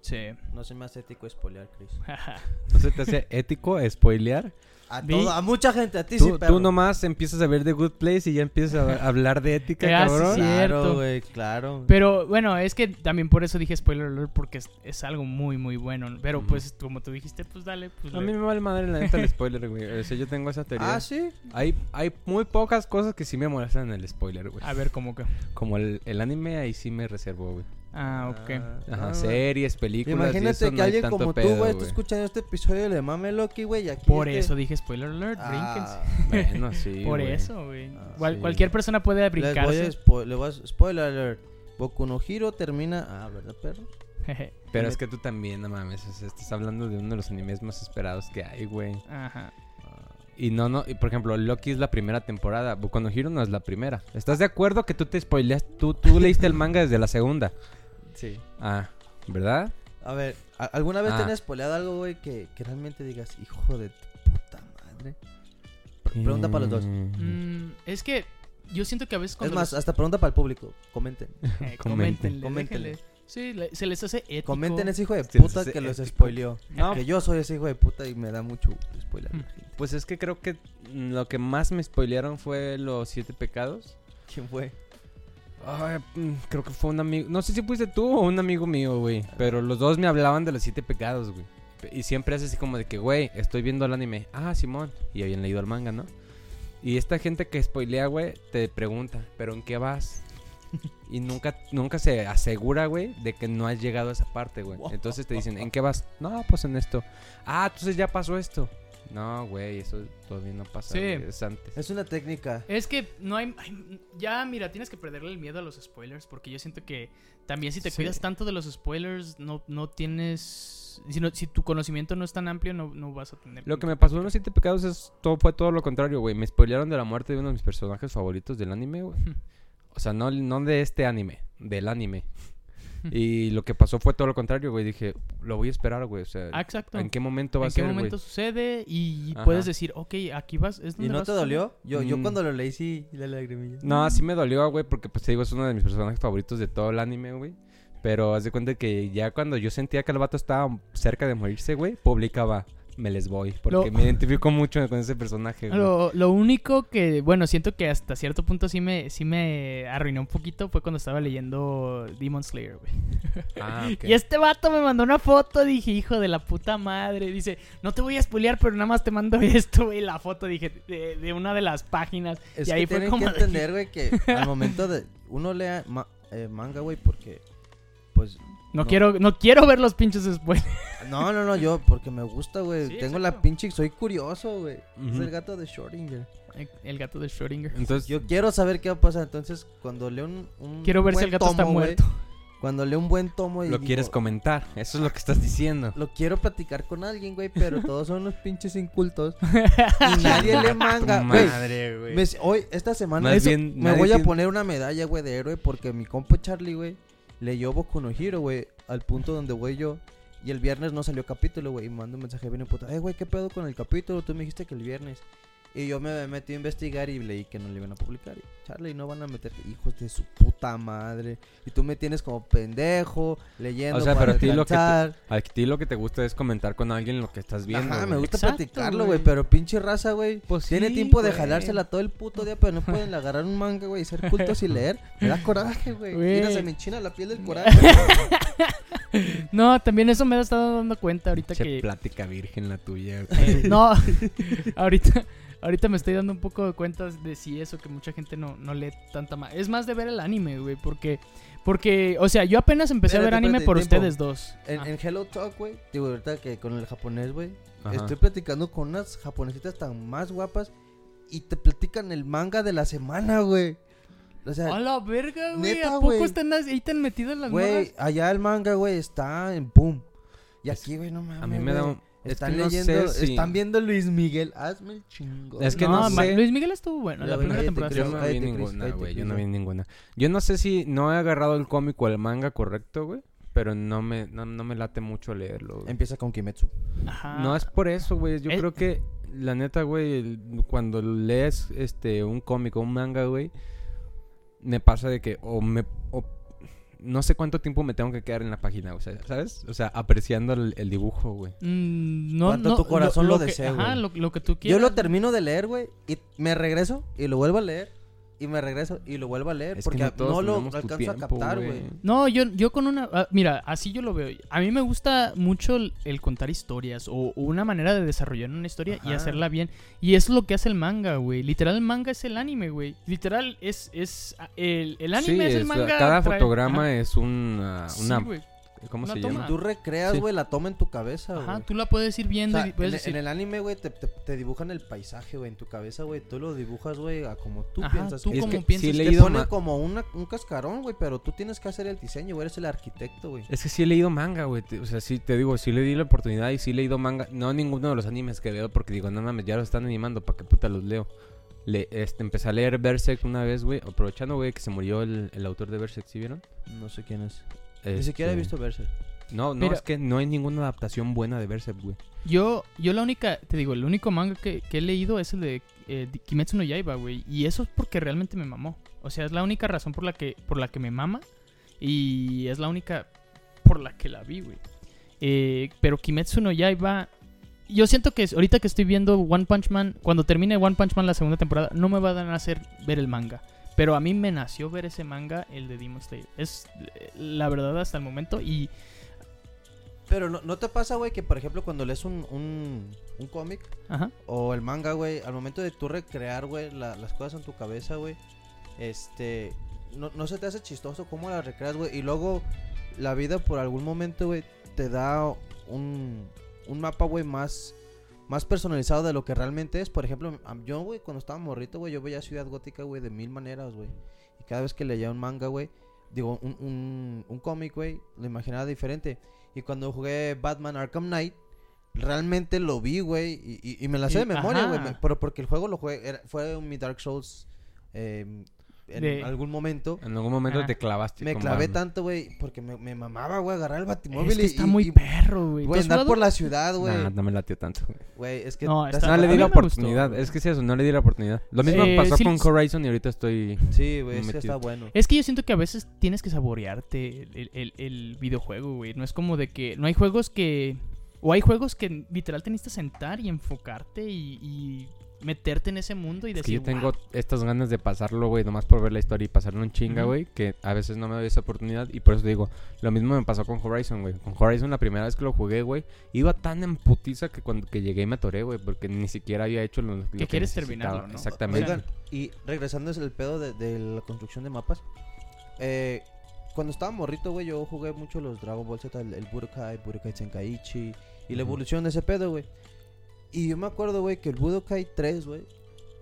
Sí. No se me hace ético spoilear, Chris. ¿No se te hace ético spoilear? A, todo- a mucha gente, a ti sí, Tú, perro. tú nomás empiezas a ver The Good Place y ya empiezas a hablar de ética, Ah, sí, cabrón. sí. Claro, güey, claro. Pero bueno, es que también por eso dije spoiler alert, porque es, es algo muy, muy bueno. Pero pues, como tú dijiste, pues dale. Pues A le- mí me vale madre la neta el spoiler, güey. O sea, yo tengo esa teoría. ah, sí. Hay, hay muy pocas cosas que sí me molestan en el spoiler, güey. A ver, cómo que. Como el, el anime, ahí sí me reservo, güey. Ah, ok. Ajá, ah, series, películas. y Imagínate eso que no alguien como pedo, tú, güey, está escuchando este episodio de Mame Loki, güey, Por este- eso dije spoiler alert, brínquense. Ah, Bueno, sí. por eso, güey. Ah, Cual- sí. Cualquier persona puede les voy a brincarse. spo- le voy a spoiler alert. Boku no Hiro termina, ah, ¿verdad, perro? Pero es que tú también, no mames. o sea, estás hablando de uno de los animes más esperados que hay, güey. Ajá. Ah, Y no, no, y por ejemplo, Loki es la primera temporada. Boku no Hero no es la primera. ¿Estás de acuerdo que tú te spoileas? Tú, tú leíste el manga desde la segunda. Sí. Ah, ¿verdad? A ver, ¿a- ¿alguna vez Ah. te han spoileado algo, güey, que, que realmente digas, hijo de tu puta madre? Pre- Pregunta para los dos. Mm. Mm, es que yo siento que a veces Es más, los- hasta pregunta para el público. Comenten. Eh, Comenten. déjenle. Sí, le- se les hace ético. Comenten ese hijo de puta que los spoileó. No. Que yo soy ese hijo de puta y me da mucho spoiler. Hmm. Pues es que creo que mm, lo que más me spoilearon fue los siete pecados. ¿Quién fue? Ay, mm, creo que fue un amigo. No sé si fuiste tú o un amigo mío, güey. Pero los dos me hablaban de los siete pecados, güey. Y siempre es así como de que, güey, estoy viendo el anime. Ah, Simón. Y habían leído el manga, ¿no? Y esta gente que spoilea, güey, te pregunta, ¿pero en qué vas? Y nunca, nunca se asegura, güey, de que no has llegado a esa parte, güey. Entonces te dicen, ¿en qué vas? No, pues en esto. Ah, entonces ya pasó esto. No, güey, eso todavía no pasa. Sí. Es antes. Es una técnica. Es que no hay, hay- Ya, mira, tienes que perderle el miedo a los spoilers. Porque yo siento que también si te Sí. cuidas tanto de los spoilers, no, no tienes. Si, no- si tu conocimiento no es tan amplio, no, no vas a tener. Lo que me pasó en los siete pecados es todo, fue todo lo contrario, güey. Me spoilearon de la muerte de uno de mis personajes favoritos del anime, güey. O sea, no, no de este anime, del anime. Y lo que pasó fue todo lo contrario, güey. Dije, lo voy a esperar, güey. O sea, Ah, exacto. ¿en qué momento va ¿En a qué ser, güey? momento sucede? Y Ajá. puedes decir, ok, aquí vas. ¿es ¿Y no vas te dolió? Yo, yo Mm. cuando lo leí sí, la lagrimilla. No, sí me dolió, güey, porque pues te digo, es uno de mis personajes favoritos de todo el anime, güey. Pero haz de cuenta que ya cuando yo sentía que el vato estaba cerca de morirse, güey, publicaba, me les voy. Porque Lo- me identifico mucho con ese personaje, güey. Lo, lo único que, bueno, siento que hasta cierto punto sí me, sí me arruinó un poquito fue cuando estaba leyendo Demon Slayer, güey. Ah. Y este vato me mandó una foto, dije, hijo de la puta madre. Dice, no te voy a spoilear, pero nada más te mando esto, güey, la foto, dije, de, de una de las páginas. Es y ahí fue como... que de- entender, güey, que al momento de... Uno lea ma- eh, manga, güey, porque... Pues... no, no. quiero, no quiero ver los pinches spoilers. No, no, no, yo porque me gusta, güey. Sí, Tengo exacto. la pinche... Soy curioso, güey. Es el gato de Schrödinger. El gato de Schrödinger. Entonces, Yo quiero saber qué va a pasar. Entonces, cuando leo un... un Quiero ver si buen el gato está tomo, muerto. Cuando leo un buen tomo y lo digo, quieres comentar. Eso es lo que estás diciendo. Lo quiero platicar con alguien, güey, pero todos son unos pinches incultos. y nadie lee manga, madre, güey. Hoy, esta semana, Más eso- bien, me voy a poner una medalla, güey, de héroe porque mi compa Charlie, güey, leyó Boku no Hero, güey, al punto donde voy yo. Y el viernes no salió capítulo, güey, y me manda un mensaje bien puta. Eh, güey, ¿qué pedo con el capítulo? Tú me dijiste que el viernes. Y yo me metí a investigar y leí que no le iban a publicar. Y, Charlie, no van a meter hijos de su puta madre. Y tú me tienes como pendejo, leyendo O sea, para pero a ti lo que te- alcanzar. A ti lo que te gusta es comentar con alguien lo que estás viendo. Ajá, me gusta Exacto, platicarlo, güey. pero pinche raza, güey. Pues Tiene sí, tiempo de güey. jalársela todo el puto día, pero no pueden agarrar un manga, güey, y ser cultos y leer. Me da coraje, güey. Mira, se me enchina la piel del coraje. No, también eso me he estado dando cuenta ahorita Che, que... plática virgen la tuya. güey. Eh, no, ahorita, ahorita me estoy dando un poco de cuenta de si eso que mucha gente no, no lee tanta más. Es más de ver el anime, güey, porque, porque, o sea, yo apenas empecé a ver anime espérate, por tiempo. ustedes dos. En, Ah. en Hello Talk, güey, digo, ahorita que con el japonés, güey, estoy platicando con unas japonesitas tan más guapas y te platican el manga de la semana, güey. O sea, A la verga, güey. neta, ¿A poco están ahí tan metidas las güey, allá el manga, güey, está en boom. Y Es- aquí, güey, no mames. A mí me da güey. Es Están que no leyendo, si- están viendo Luis Miguel. Hazme el chingo. Es que no sé. Luis Miguel estuvo bueno, la primera temporada. Yo no vi ninguna, güey. Yo no vi ninguna. Yo no sé si no he agarrado el cómic o el manga correcto, güey. Pero no me, no, no me late mucho leerlo. Empieza con Kimetsu. Ajá. No es por eso, güey. Yo Eh. creo que, la neta, güey, cuando lees este un cómic o un manga, güey, me pasa de que o me... o no sé cuánto tiempo me tengo que quedar en la página, o sea, ¿sabes? O sea, apreciando el, el dibujo, güey. Mm, no, Cuanto no, tu corazón lo que- desee, Ajá, güey. lo, lo que tú quieras. Yo lo termino de leer, güey, y me regreso y lo vuelvo a leer. Y me regreso y lo vuelvo a leer. Es porque no lo alcanzo a captar, güey. No, yo, yo con una... ah, mira, así yo lo veo. A mí me gusta mucho el, el contar historias o, o una manera de desarrollar una historia y hacerla bien. Y eso es lo que hace el manga, güey. Literal, el manga es el anime, güey. Literal, es... es ah, el, el anime sí, es el manga. cada trae- fotograma Ajá. es una... Sí, una güey. ¿Cómo se llama? Tú recreas, Sí. güey, la toma en tu cabeza, güey. Ajá, tú la puedes ir O viendo sea, y puedes en, decir... en el anime, güey, te, te, te dibujan el paisaje, güey, en tu cabeza, güey. Tú lo dibujas, güey, a como tú Ajá, piensas. tú es como que piensas sí te leído como una, un cascarón, güey, pero tú tienes que hacer el diseño, güey, eres el arquitecto, güey. Es que sí he leído manga, güey. O sea, sí te digo, sí le di la oportunidad y sí he leído manga. No ninguno de los animes que veo porque digo, no mames, ya los están animando, ¿para qué puta los leo? Le, este, empecé a leer Berserk una vez, güey. Aprovechando, güey, que se murió el, el autor de Berserk, ¿sí vieron? No sé quién es. Ni Este, siquiera he visto Berserk. No, no, Mira- es que no hay ninguna adaptación buena de Berserk, güey. Yo, yo la única, te digo, el único manga que, que he leído es el de eh, Di- Kimetsu no Yaiba, güey. Y eso es porque realmente me mamó. O sea, es la única razón por la que, por la que me mama. Y es la única por la que la vi, güey. Eh, pero Kimetsu no Yaiba... Yo siento que es- ahorita que estoy viendo One Punch Man, cuando termine One Punch Man la segunda temporada, no me va a dar a hacer ver el manga. Pero a mí me nació ver ese manga, el de Demon Slayer. Es eh, la verdad hasta el momento. Y Pero ¿no, no te pasa, güey, que por ejemplo cuando lees un, un, un cómic o el manga, güey, al momento de tú recrear, güey, la- las cosas en tu cabeza, güey, este, no, no se te hace chistoso cómo las recreas, güey, y luego la vida por algún momento, güey, te da un, un mapa, güey, más, más personalizado de lo que realmente es. Por ejemplo, yo, güey, cuando estaba morrito, güey, yo veía Ciudad Gótica, güey, de mil maneras, güey. Y cada vez que leía un manga, güey, digo, un, un, un cómic, güey, lo imaginaba diferente. Y cuando jugué Batman Arkham Knight, realmente lo vi, güey, y, y- y me la sé de memoria, güey, pero porque el juego lo jugué, era- fue mi Dark Souls eh, en De- algún momento En algún momento te clavaste. me clavé Batman. tanto, güey, porque me, me mamaba, güey, agarrar el batimóvil Es que y, está y- muy y, perro, güey. ¿Tú güey, andar por la ciudad, güey. Nah, no me latió tanto, güey. Güey, es que No, está- No le di la gustó, oportunidad. es que es eso, no le di la oportunidad. Lo mismo Eh, pasó sí- con Horizon y ahorita estoy. Sí, güey, es que está bueno. Es que yo siento que a veces tienes que saborearte el, el- el videojuego, güey. No es como de que. No hay juegos que. O hay juegos que literal te necesitas sentar y enfocarte y, y meterte en ese mundo y Es que decir. yo tengo "Wow". estas ganas de pasarlo, güey, nomás por ver la historia y pasarlo en chinga, güey, que a veces no me doy esa oportunidad y por eso digo, lo mismo me pasó con Horizon, güey. Con Horizon la primera vez que lo jugué, güey, iba tan en putiza que cuando que llegué me atoré, güey, porque ni siquiera había hecho lo, lo que quieres terminarlo, ¿no? Exactamente. Oigan, y regresando es el pedo de, de la construcción de mapas. Eh, cuando estaba morrito, güey, yo jugué mucho los Dragon Ball Z, el, el Budokai, Budokai Tenkaichi y la evolución de ese pedo, güey. Y yo me acuerdo, güey, que el Budokai 3, güey,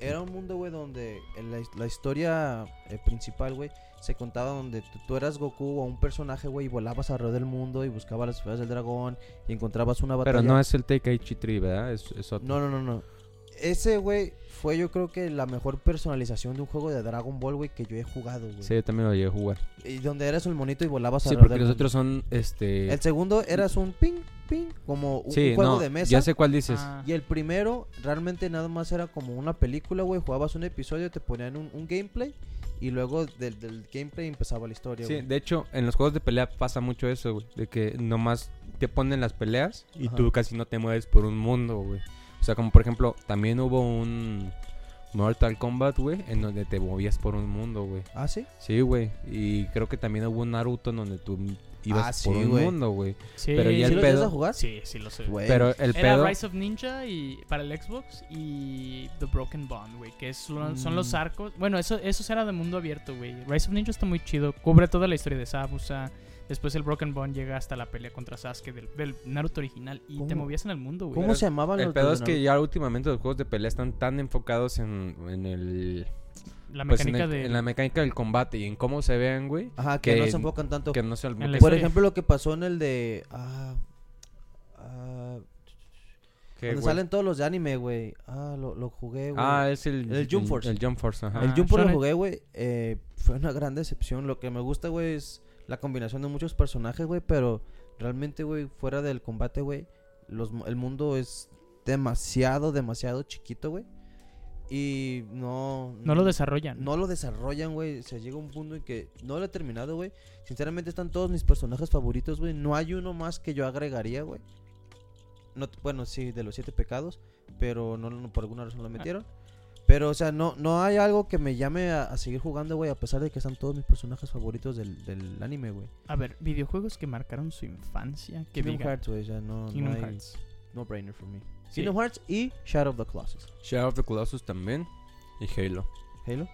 era un mundo, güey, donde en la, la historia eh, principal, güey, se contaba donde tú, tú eras Goku o un personaje, güey, y volabas alrededor del mundo y buscabas las esferas del dragón y encontrabas una batalla. Pero no es el Tenkaichi 3, ¿verdad? Es, es otro. No, no, no, no. Ese, güey, fue yo creo que la mejor personalización de un juego de Dragon Ball, güey, que yo he jugado, güey. Sí, yo también lo llegué a jugar. Y donde eras un monito y volabas Sí, alrededor porque los otros son, este... El segundo eras un ping, ping, como un, sí, un juego no, de mesa. ya sé cuál dices. Ah, Y el primero realmente nada más era como una película, güey. Jugabas un episodio, te ponían un, un gameplay y luego del, del gameplay empezaba la historia, Sí, güey. de hecho, en los juegos de pelea pasa mucho eso, güey. De que nomás te ponen las peleas y Ajá. tú casi no te mueves por un mundo, güey. O sea, como por ejemplo, también hubo un Mortal Kombat, güey, en donde te movías por un mundo, güey. ¿Ah, sí? Sí, güey. Y creo que también hubo un Naruto en donde tú ibas Ah, por sí, un mundo, güey. sí, pero ya ¿Sí el lo pedo- a jugar? Sí, sí lo sé. Pero el Era pedo... Rise of Ninja y para el Xbox y The Broken Bond, güey, que es- son, son los Mm. arcos. Bueno, eso eso era de mundo abierto, güey. Rise of Ninja está muy chido, cubre toda la historia de Sabusa. Después el Broken Bond llega hasta la pelea contra Sasuke del, del Naruto original y te movías en el mundo, güey. ¿Cómo se llamaban El los pedo es que ya últimamente los juegos de pelea están tan enfocados en, en el... La pues, en, mecánica el- de en la mecánica del combate y en cómo se vean, güey. Ajá, que, que- no se enfocan tanto. Que no se Por historia. ejemplo, lo que pasó en el de... Ah, ah, salen todos los de anime, güey. Ah, lo, lo jugué, güey. Ah, es el... El Jump Force. El Jump Force, ajá. el Ah, Jump lo Shonen. jugué, güey. eh, fue una gran decepción. Lo que me gusta, güey, es la combinación de muchos personajes, güey. Pero realmente, güey, fuera del combate, güey, el mundo es demasiado, demasiado chiquito, güey. Y no... no lo desarrollan. No lo desarrollan, güey. Se llega a un punto en que no lo he terminado, güey. Sinceramente están todos mis personajes favoritos, güey. No hay uno más que yo agregaría, güey. No, bueno, sí, de los siete pecados. Pero no, no, por alguna razón lo metieron. Pero, o sea, no, no hay algo que me llame a, a seguir jugando, güey. A pesar de que están todos mis personajes favoritos del, del anime, güey. A ver, videojuegos que marcaron su infancia, que Kingdom Hearts, güey. O sea, no, no Kingdom hay Hearts. no brainer for me. Sí. Kingdom Hearts y Shadow of the Colossus. Shadow of the Colossus también. Y Halo. Halo.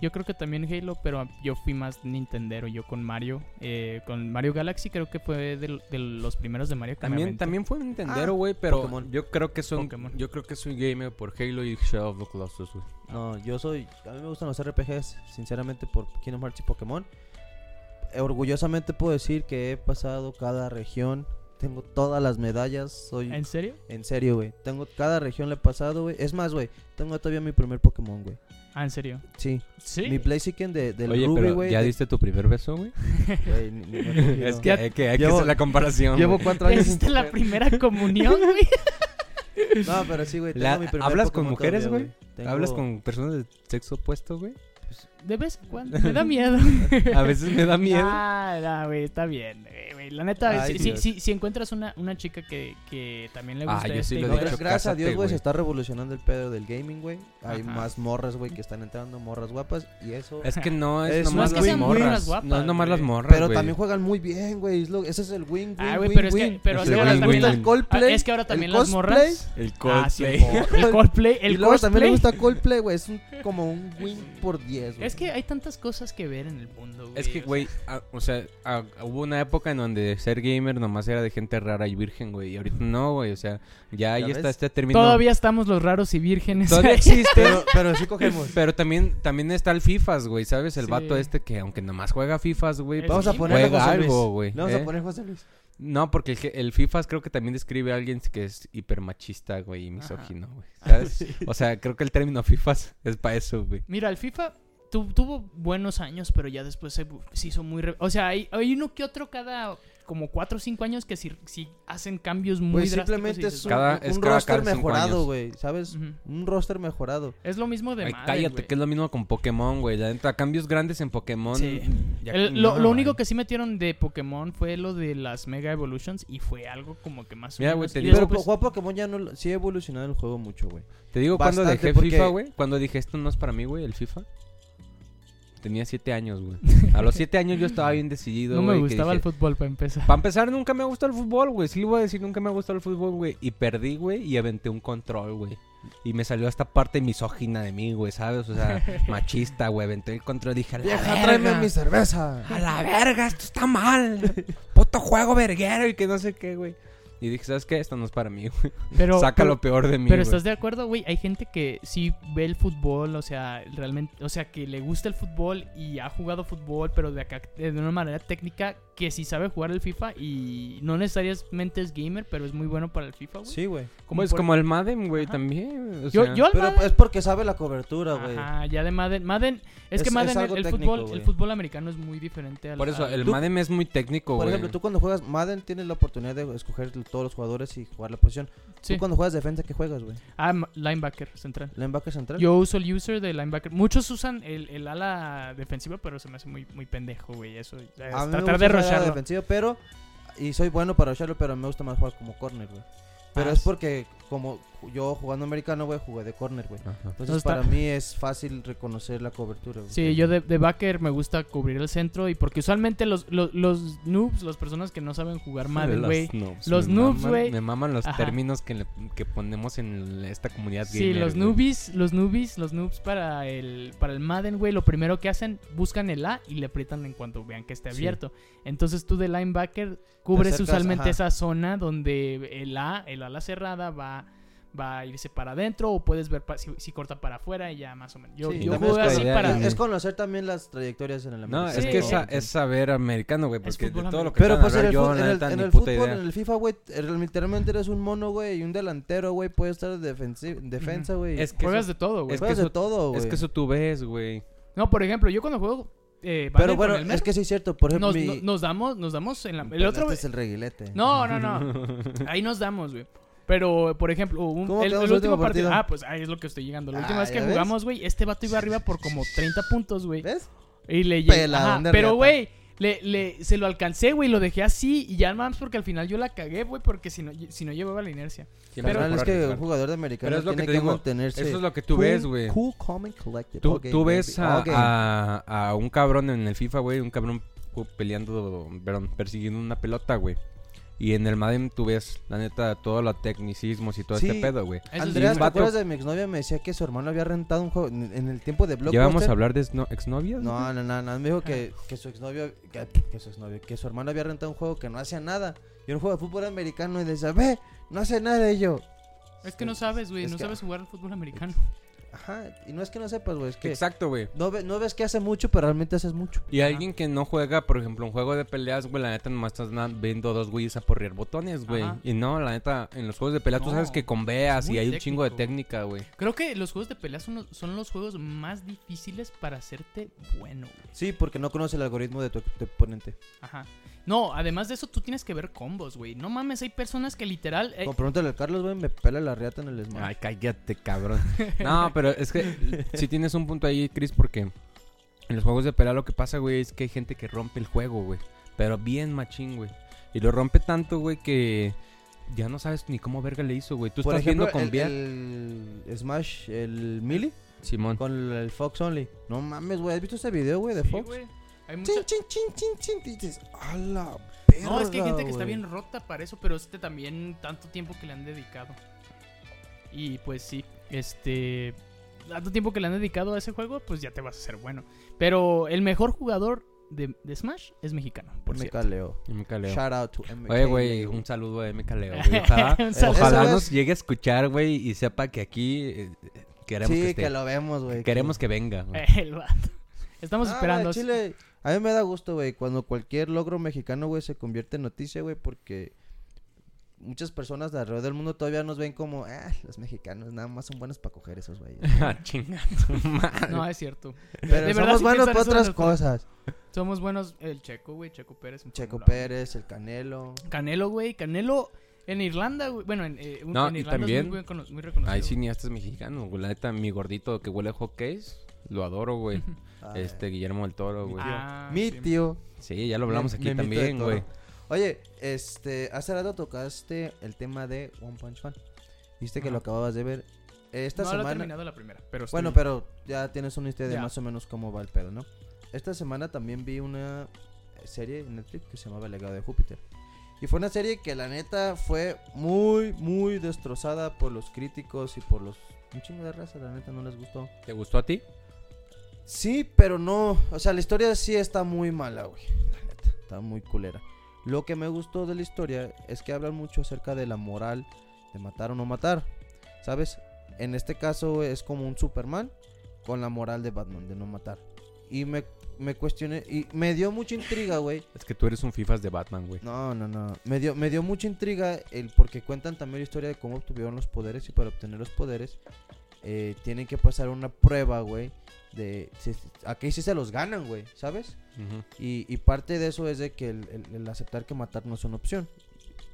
Yo creo que también Halo, pero yo fui más Nintendero, yo con Mario. eh, con Mario Galaxy creo que fue de, de los primeros de Mario que me También, aventé. también fue un Nintendero, Ah, güey, pero Pokémon. yo creo que soy Pokémon. yo creo que soy gamer por Halo y Shadow of the Colossus, güey. No, yo soy. A mí me gustan los RPGs, sinceramente, por Kingdom Hearts y Pokémon. Orgullosamente puedo decir que he pasado cada región. Tengo todas las medallas. Soy. ¿En serio? En serio, güey. Tengo cada región le he pasado, güey. Es más, güey. Tengo todavía mi primer Pokémon, güey. Ah, ¿en serio? Sí. Sí. Mi Blaziken de, del Oye, Ruby, pero güey. ¿ya de- diste tu primer beso, güey? Güey, ni- ni me he cogido. es que, hay que, hay que llevo- hacer la comparación. Llevo cuatro años sin ¿Hiciste la primera comunión, güey? No, pero sí, güey. La- ¿hablas con mujeres, güey? Tengo- ¿Hablas con personas de sexo opuesto, güey? De vez en cuando. Me da miedo. A veces me da miedo. Ah, güey, está bien. eh, güey. La neta, Ay, si, si, si- si encuentras una, una chica que, que también le Ah, gusta yo sí este lo gra- gracias a cásate, Dios, güey, se está revolucionando el pedo del gaming, güey. Hay Ajá. más morras, güey, que están entrando, morras guapas. Y eso. Es que no es, Es- nomás no es que las morras. las guapas, no es nomás las güey. morras, Pero güey. también juegan muy bien, güey. Ese es el win, win, Ah, güey, win, pero es que, win. pero Es el que ahora win, también, win. Coldplay, ah, es que ahora el también las morras. El Ah, Coldplay. el Coldplay, el y luego también le gusta Coldplay, güey. Es un- como un win por 10, güey. Es que hay tantas cosas que ver en el mundo, güey. Es que, o güey, o sea, hubo una época en donde ser gamer nomás era de gente rara y virgen, güey. Y ahorita no, güey. O sea, ya ahí ¿Ya está este término. Todavía estamos los raros y vírgenes. Todavía existe. Pero, pero sí cogemos. Pero también, también está el FIFAs, güey, ¿sabes? El Sí. vato este que aunque nomás juega FIFAs, güey, Vamos a Sí, ponerle juega José Luis. algo, güey. Vamos ¿eh? a poner José Luis. No, porque el, el FIFAs creo que también describe a alguien que es hipermachista, güey, y misógino, güey. Ah, ¿Sabes? sí. O sea, creo que el término FIFAs es para eso, güey. Mira, el FIFA tu- tuvo buenos años, pero ya después se, se hizo muy... re- O sea, hay, hay uno que otro cada como 4 o 5 años que sí, sí hacen cambios muy drásticos. simplemente y es un, Cada- un es cada- roster cada mejorado, güey, ¿sabes? Un roster mejorado. Es lo mismo de Ay, cállate, que es lo mismo con Pokémon, güey. Neta, cambios grandes en Pokémon. Sí. ya- El- no, lo, lo único que sí metieron de Pokémon fue lo de las Mega Evolutions y fue algo como que más o Mira, güey, menos. te digo- Pero jugar Pokémon ya no... Sí ha evolucionado el juego mucho, güey. Te digo cuando dejé porque- FIFA, güey. Cuando dije esto no es para mí, güey, el FIFA. Tenía siete años, güey. A los siete años yo estaba bien decidido, no me que gustaba el dije, fútbol para empezar. Para empezar, nunca me gustado el fútbol, güey. Sí le voy a decir, nunca me gustado el fútbol, güey. Y perdí, güey, y aventé un control, güey. Y me salió esta parte misógina de mí, güey, ¿sabes? O sea, machista, güey. Aventé el control y dije, a la Vieja, verga. tráeme mi cerveza. A la verga, esto está mal. Puto juego verguero y que no sé qué, güey. Y dije, ¿sabes qué? Esto no es para mí, güey. Pero, Saca pero- lo peor de mí, Pero güey. estás de acuerdo, güey, hay gente que sí ve el fútbol, o sea, realmente, o sea, que le gusta el fútbol y ha jugado fútbol, pero de acá de una manera técnica que sí sabe jugar el FIFA y no necesariamente es gamer, pero es muy bueno para el FIFA, güey. Sí, güey. Como es por- como el Madden, güey, Ajá. también. o Yo, sea. yo al Pero Madden- es porque sabe la cobertura, güey. Ajá, ya de Madden, Madden, es, Es- que es Madden, algo el, técnico, fútbol, güey. el fútbol americano es muy diferente al Por eso, al- el Madden es muy técnico, Por güey. ejemplo, tú cuando juegas Madden tienes la oportunidad de escoger todos los jugadores y jugar la posición. Sí. Tú cuando juegas defensa, ¿qué juegas, güey? Ah, linebacker central. ¿Linebacker central? Yo uso el user de linebacker. Muchos usan el, el ala defensiva, pero se me hace muy, muy pendejo, güey. Eso es A mí me tratar gusta de rusharlo. defensiva, pero... Y soy bueno para rusharlo, pero me gusta más jugar como corner, güey. Pero Ah, es porque como yo jugando americano, güey, jugué de corner, güey. Entonces No está- para mí es fácil reconocer la cobertura, güey. Sí, yo de, de backer me gusta cubrir el centro y porque usualmente los, los, los noobs, las personas que no saben jugar Madden, güey. noobs, Los me noobs, maman- güey. Me maman los Ajá. términos que, le- que ponemos en esta comunidad Sí, gamer, los newbies, los newbies, los noobs para el, para el Madden, güey, lo primero que hacen, buscan el A y le aprietan en cuanto vean que esté Sí. abierto. Entonces tú de linebacker cubres acercas, usualmente ajá. esa zona donde el A, el ala cerrada va, va a irse para adentro o puedes ver pa- si, si corta para afuera y ya más o menos. Yo, Sí, yo también juego es, así idea, para... es conocer también las trayectorias en el No, americano. es Sí. que es saber americano, güey, Es porque de todo lo que Pero pues en el, yo, en en fútbol, idea. en el FIFA, güey, er- literalmente eres un mono, güey, y un delantero, güey, puede estar de defensi- defensa, güey. Es que Juegas eso- de todo, güey. es que Juegas de eso- todo, güey. Es que eso tú ves, güey. No, por ejemplo, yo cuando juego... Eh, Pero bueno, el es que sí es cierto, por ejemplo, nos, mi... no- nos damos, nos damos en la... El otro... este es el reguilete. No, no, no. Ahí nos damos, güey. Pero, por ejemplo, un- ¿Cómo el, último último partido. partido? Ah, pues ahí es lo que estoy llegando. La última Ah, vez que ¿ya ves? jugamos, güey, este vato iba arriba por como 30 puntos, güey. ¿Ves? Y le ajá, Pero, güey, le, le, se lo alcancé, güey, lo dejé así. Y ya más porque al final yo la cagué, güey, porque si no, si no llevaba la inercia. Siempre Pero es que un jugador de americano es lo que tiene que, digo, mantenerse Eso es lo que tú cool- ves, güey. Cool, calm and collected. Tú, ves a, a, a un cabrón en el FIFA, güey, un cabrón peleando, perdón, persiguiendo una pelota, güey. Y en el Madden tú ves, la neta, todos los tecnicismos y todo Sí. este pedo, güey. Un ¿te acuerdas de mi exnovia? Me decía que su hermano había rentado un juego en, el tiempo de Blockbuster. ¿Ya vamos a hablar de exno- exnovias? No, no, no, no. Me dijo que, que su exnovio, que, que su exnovio, que su hermano había rentado un juego que no hacía nada. Y un juego de fútbol americano y decía, ve, no hace nada. Y yo, Es que no sabes, güey, no que- sabes jugar al fútbol americano. ajá. Y no es que no sepas, güey, es que Exacto, güey. no, ve- no ves que hace mucho, pero realmente haces mucho. Y alguien que no juega, por ejemplo, un juego de peleas, güey, la neta nomás estás viendo dos güeyes a porrear botones, güey. Y no, la neta, en los juegos de pelea tú sabes que conveas y hay un chingo de técnica, güey. Creo que los juegos de pelea son los, son los juegos más difíciles para hacerte bueno, güey. Sí, porque no conoce el algoritmo de tu, tu oponente. Ajá. No, además de eso, tú tienes que ver combos, güey. No mames, hay personas que literal. eh, pregúntale al Carlos, güey, me pela la riata en el Smash. Ay, cállate, cabrón. No, pero es que sí tienes un punto ahí, Chris, porque en los juegos de pelea lo que pasa, güey, es que hay gente que rompe el juego, güey. Pero bien machín, güey. Y lo rompe tanto, güey, que ya no sabes ni cómo verga le hizo, güey. Tú Por estás ejemplo, viendo con el, el Smash, el Melee, Simón. con el Fox Only. No mames, güey, ¿has visto ese video, güey, de sí, Fox? Hay mucha- Chin, chin, chin, chin, chin. Dices, a la No, es que hay gente que está güey". bien rota para eso, pero este también tanto tiempo que le han dedicado. Y pues sí, este tanto tiempo que le han dedicado a ese juego, pues ya te vas a hacer bueno. Pero el mejor jugador de, de Smash es mexicano, por MK cierto. Leo. MK Leo. Shout out to MK Oye, güey, un saludo a MK Leo, güey. Ojalá, nos llegue a escuchar, güey, y sepa que aquí eh, queremos Sí, que que, esté. lo vemos, güey. Queremos que venga, güey. El vato. Estamos Ah, esperando. güey, Chile, a mí me da gusto, güey, cuando cualquier logro mexicano, güey, se convierte en noticia, güey, porque muchas personas de alrededor del mundo todavía nos ven como, ah, los mexicanos nada más son buenos para coger esos güeyes. Ah, chinga tu madre. No, es cierto. Pero de verdad somos sí buenos piensan para eso otras de cosas. Somos buenos. El Checo, güey. Checo Pérez. Checo Pérez, el Canelo. Canelo, güey. Canelo en Irlanda, güey. Bueno, en, eh, un- No, en y Irlanda también- es muy, buen cono- muy reconocido. Hay cineastas mexicanos, güey. La neta, mi gordito que huele a hockeys, lo adoro, güey. Ah, Este, Guillermo del Toro, güey. Ah, Mi sí. tío. Sí, ya lo hablamos aquí Memito de también, Toro. güey. Oye, este, hace rato tocaste el tema de One Punch Man. Viste que Ajá. lo acababas de ver. Esta no lo he semana. terminado la primera. Pero Bueno, estoy- pero ya tienes una idea de Ya. más o menos cómo va el pedo, ¿no? Esta semana también vi una serie en Netflix que se llamaba El legado de Júpiter. Y fue una serie que la neta fue muy, muy destrozada por los críticos y por los... Un chingo de raza, la neta no les gustó. ¿Te gustó a ti? Sí, pero no. O sea, la historia sí está muy mala, güey. La neta, está muy culera. Lo que me gustó de la historia es que hablan mucho acerca de la moral de matar o no matar. ¿Sabes? En este caso es como un Superman con la moral de Batman, de no matar. Y me, me cuestioné, y me dio mucha intriga, güey. Es que tú eres un FIFAs de Batman, güey. No, no, no. Me dio, me dio mucha intriga el porque cuentan también la historia de cómo obtuvieron los poderes y para obtener los poderes eh, tienen que pasar una prueba, güey. De aquí sí se los ganan, güey, ¿sabes? Y, y parte de eso es de que el, el- el aceptar que matar no es una opción.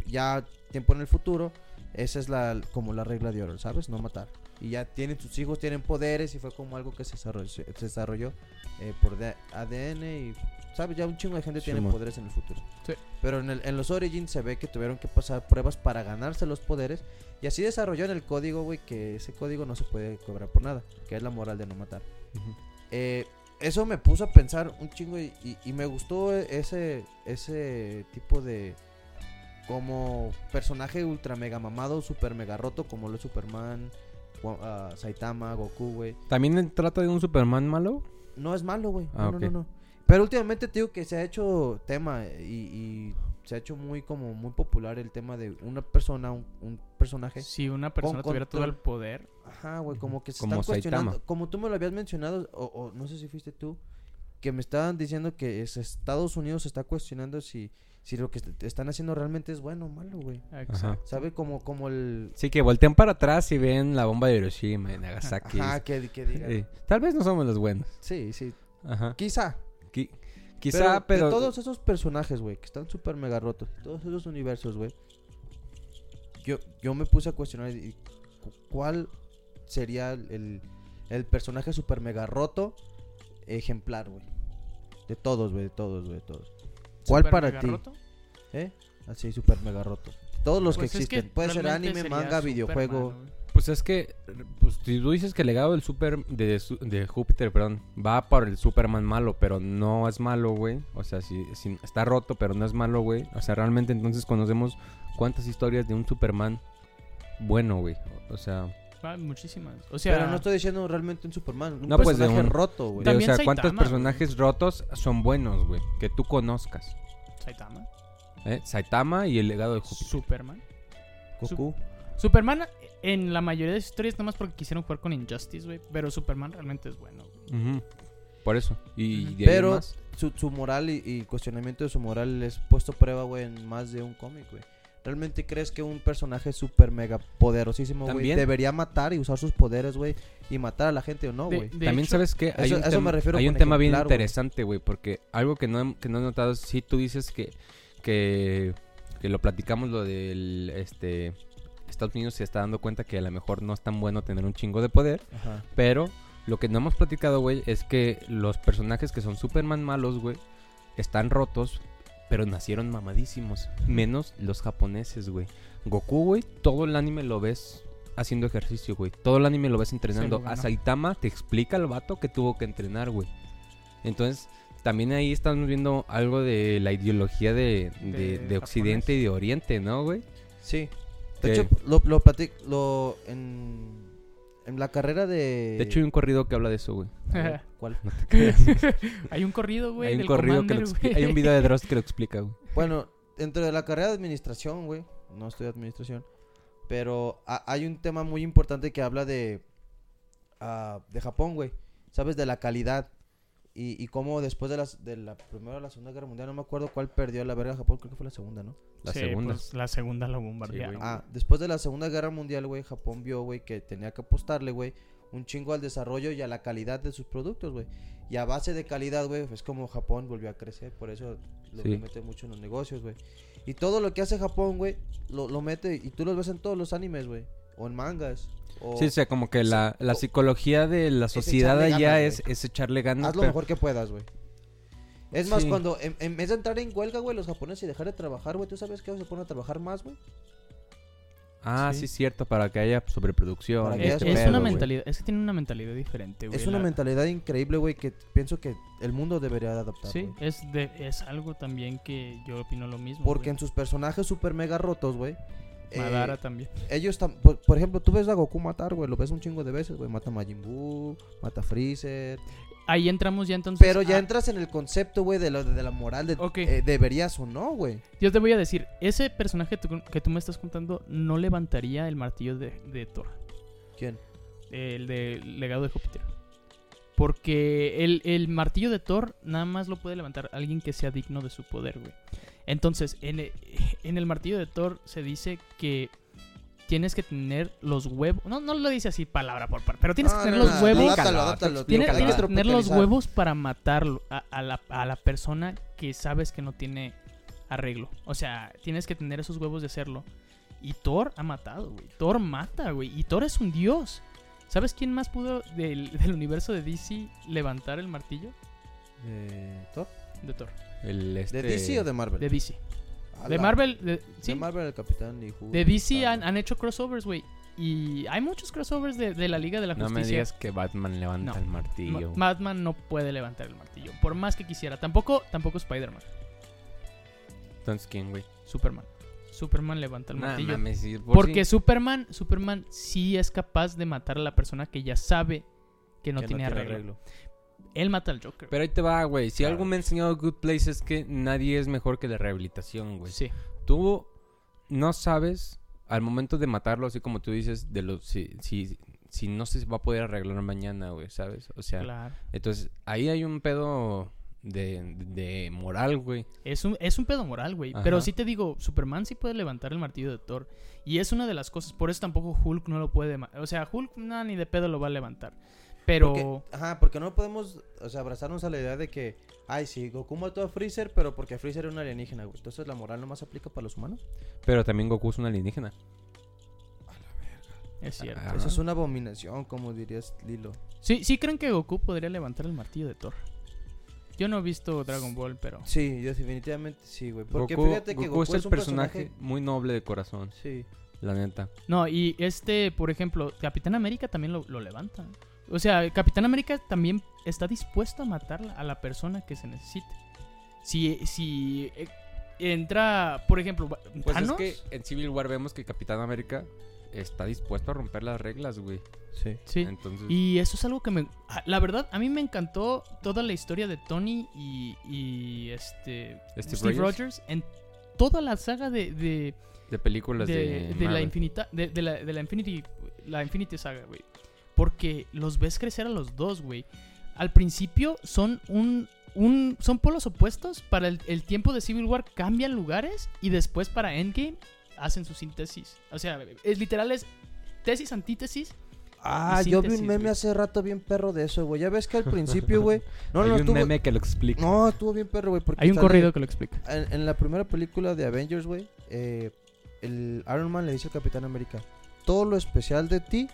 Ya tiempo en el futuro, esa es la como la regla de oro, ¿sabes? No matar. Y ya tienen sus hijos, tienen poderes y fue como algo que se desarrolló, se desarrolló eh, por ADN y, ¿sabes? Ya un chingo de gente tiene Simón. poderes en el futuro. Sí. Pero en, el- en los Origins se ve que tuvieron que pasar pruebas para ganarse los poderes. Y así desarrolló en el código, güey, que ese código no se puede cobrar por nada. Que es la moral de no matar. Eh, eso me puso a pensar un chingo y, y- y me gustó ese, ese tipo de... Como personaje ultra mega mamado, super mega roto, como lo es Superman, ah, Saitama, Goku, güey. ¿También trata de un Superman malo? No es malo, güey. Ah, no, no, no, no. Pero últimamente te digo que se ha hecho tema y, y se ha hecho muy como muy popular el tema de una persona, un, un personaje. Si una persona Con tuviera todo el poder. Ajá, güey, como que se Como están cuestionando. Saitama. Como tú me lo habías mencionado, o, o no sé si fuiste tú, que me estaban diciendo que es Estados Unidos se está cuestionando si, si lo que est- están haciendo realmente es bueno o malo, güey. Exacto. ¿Sabe? Como, como el... Sí, que voltean para atrás y ven la bomba de Hiroshima y Nagasaki. Ajá, que, que digan. Sí. Tal vez no somos los buenos. Sí, sí. Ajá. Quizá. Qui- Quizá, pero... de todos esos personajes, güey, que están súper mega rotos, todos esos universos, güey. Yo, yo me puse a cuestionar cuál sería el, el personaje súper mega roto ejemplar, güey. De todos, güey, de todos, güey, de todos. ¿Cuál Super para mega ti? roto. ¿Eh? Así, súper mega roto. Todos los Pues que existen. Puede ser anime, manga, videojuego. Pues es que, pues si tú dices que el legado del super de, de Júpiter, perdón, va por el Superman malo, pero no es malo, güey. O sea, si, si está roto, pero no es malo, güey. O sea, realmente entonces conocemos cuántas historias de un Superman bueno, güey. O sea, Ah, muchísimas. O sea, Pero no estoy diciendo realmente un Superman. Un No, pues, de un- roto, güey. o También sea, cuántos Saitama, personajes rotos son buenos, güey, que tú conozcas. Saitama. ¿eh? Saitama y el legado de Júpiter. Superman. Goku. Superman en la mayoría de las historias nomás porque quisieron jugar con Injustice, güey. Pero Superman realmente es bueno, güey. Ujú. Por eso. Y de ahí Pero más. su, su moral y, y cuestionamiento de su moral es puesto a prueba, güey, en más de un cómic, güey. ¿Realmente crees que un personaje súper mega poderosísimo, güey, También. debería matar y usar sus poderes, güey, y matar a la gente o no, De- güey? de También hecho, sabes que hay eso- un a eso tema, me refiero hay un con tema bien ejemplar, güey. interesante, güey, porque algo que no, he- que no he notado, si tú dices que, que, que lo platicamos, lo del, este, Estados Unidos se está dando cuenta que a lo mejor no es tan bueno tener un chingo de poder, Ajá. pero lo que no hemos platicado, güey, es que los personajes que son Superman malos, güey, están rotos, pero nacieron mamadísimos, menos los japoneses, güey. Goku, güey, todo el anime lo ves haciendo ejercicio, güey. Todo el anime lo ves entrenando. ganó. A Saitama te explica el vato que tuvo que entrenar, güey. Entonces, también ahí estamos viendo algo de la ideología de, de- De de Occidente y de Oriente, ¿no, güey? Sí. De hecho, lo, lo platic- lo en, en la carrera de... De hecho, hay un corrido que habla de eso, güey. Ver, ¿Cuál? hay un corrido, güey. hay un del corrido que lo. Hay un video de Dross que lo explica, güey. Bueno, dentro de la carrera de administración, güey, no estoy de administración, pero ha- hay un tema muy importante que habla de, ah, de Japón, güey, ¿sabes? De la calidad. Y, y cómo después de, las, de la Primera o la Segunda Guerra Mundial, no me acuerdo cuál perdió la verga Japón, creo que fue la Segunda, ¿no? La Sí, segunda. pues, la segunda lo bombardearon. Ah, después de la Segunda Guerra Mundial, güey, Japón vio, güey, que tenía que apostarle, güey, un chingo al desarrollo y a la calidad de sus productos, güey. Y a base de calidad, güey, es como Japón volvió a crecer, por eso lo Sí. mete mucho en los negocios, güey. Y todo lo que hace Japón, güey, lo, lo mete y tú los ves en todos los animes, güey, o en mangas. O Sí, o sea, como que Sí, la, la o- psicología de la sociedad allá ganas, es, es echarle ganas. haz lo pero- mejor que puedas, güey. Es más, Sí. cuando en, en vez de entrar en huelga, güey, los japoneses y dejar de trabajar, güey, ¿tú sabes que se ponen a trabajar más, güey? Ah, Sí. sí, cierto, para que haya sobreproducción. Que Es, haya ese es pedo, una mentalidad, es que tiene una mentalidad diferente, güey. Es una la- mentalidad increíble, güey, que pienso que el mundo debería de adaptar, Sí, es, de, es algo también que yo opino lo mismo. Porque en sus personajes super mega rotos, güey. Eh, Madara también. ellos tam- por, por ejemplo, tú ves a Goku matar, güey, lo ves un chingo de veces, güey, mata a Majin Buu, mata a Freezer, Ahí entramos ya entonces. pero ya entras en el concepto, güey, de, lo- de la moral de eh, deberías o no, güey. Yo te voy a decir, ese personaje tú- que tú me estás contando no levantaría el martillo de, de Thor, ¿Quién? el de legado de Júpiter. Porque el, el martillo de Thor nada más lo puede levantar alguien que sea digno de su poder, güey. Entonces, en el, en el martillo de Thor se dice que tienes que tener los huevos. No, no lo dice así palabra por palabra, pero tienes No, que tener no, los no, huevos. adáptalo, adáptalo, Tienes, que tienes que tener los huevos para matarlo a, a la, a la persona que sabes que no tiene arreglo. O sea, tienes que tener esos huevos de hacerlo. Y Thor ha matado, güey. Thor mata, güey. Y Thor es un dios. ¿Sabes quién más pudo del, del universo de DC levantar el martillo? ¿De Thor? De Thor. El, este... ¿De DC o de Marvel? De DC. A De Marvel, de, De sí. Marvel, el Capitán y Hulk, De DC está- han, han hecho crossovers, güey. Y hay muchos crossovers de, de la Liga de la No Justicia. me digas que Batman levanta No. el martillo. Ma- Batman no puede levantar el martillo. Por más que quisiera. Tampoco, tampoco Spider-Man. Entonces, ¿quién, güey? Superman. Superman levanta el Nah, martillo. mames, sí, por Porque sí. Superman, Superman sí es capaz de matar a la persona que ya sabe que no que tiene arreglo. Él mata al Joker. Pero ahí te va, güey. Si Claro. algo me ha enseñado Good Place es que nadie es mejor que la rehabilitación, güey. sí. Tú no sabes al momento de matarlo, así como tú dices, de los si, si, si no se va a poder arreglar mañana, güey, ¿sabes? O sea, Claro. entonces ahí hay un pedo de, de moral, güey. Es un, es un pedo moral, güey. Ajá. Pero sí te digo, Superman sí puede levantar el martillo de Thor. Y es una de las cosas. Por eso tampoco Hulk no lo puede. O sea, Hulk nada ni de pedo lo va a levantar. Pero. Porque- ajá, porque no podemos, o sea, abrazarnos a la idea de que, ay, sí, Goku mató a Freezer, pero porque Freezer era un alienígena, güey. Entonces la moral no más aplica para los humanos. Pero también Goku es un alienígena. Es cierto. Ah. Eso es una abominación, como dirías Lilo. Sí, sí creen que Goku podría levantar el martillo de Thor. Yo no he visto Dragon Ball, pero. Sí, yo definitivamente sí, güey. Porque Goku, fíjate que Goku Goku, es el un personaje, muy noble de corazón, Sí. la neta. No, y este, por ejemplo, Capitán América también lo, lo levanta. O sea, Capitán América también está dispuesto a matar a la persona que se necesite. Si, si eh, entra, por ejemplo, Pues Thanos, es que en Civil War vemos que Capitán América está dispuesto a romper las reglas, güey. Sí. sí. Entonces, Y eso es algo que me... ah, La verdad, a mí me encantó toda la historia de Tony y, y este... Steve Steve, Rogers. Rogers. en toda la saga de... de de películas de, de, de la infinita de, de la, de la Infinity la Infinity Saga, güey. Porque los ves crecer a los dos, güey. Al principio son un un son polos opuestos, para el, el tiempo de Civil War cambian lugares y después para Endgame hacen su síntesis. O sea, es literal es tesis antítesis. Ah, yo vi un meme güey. hace rato bien perro de eso, güey. Ya ves que al principio, güey. No, Hay no, un estuvo. meme que lo explica. No, estuvo bien perro, güey. porque Hay un corrido que lo explica. En, en la primera película de Avengers, güey, eh, el Iron Man le dice al Capitán América, todo lo especial de ti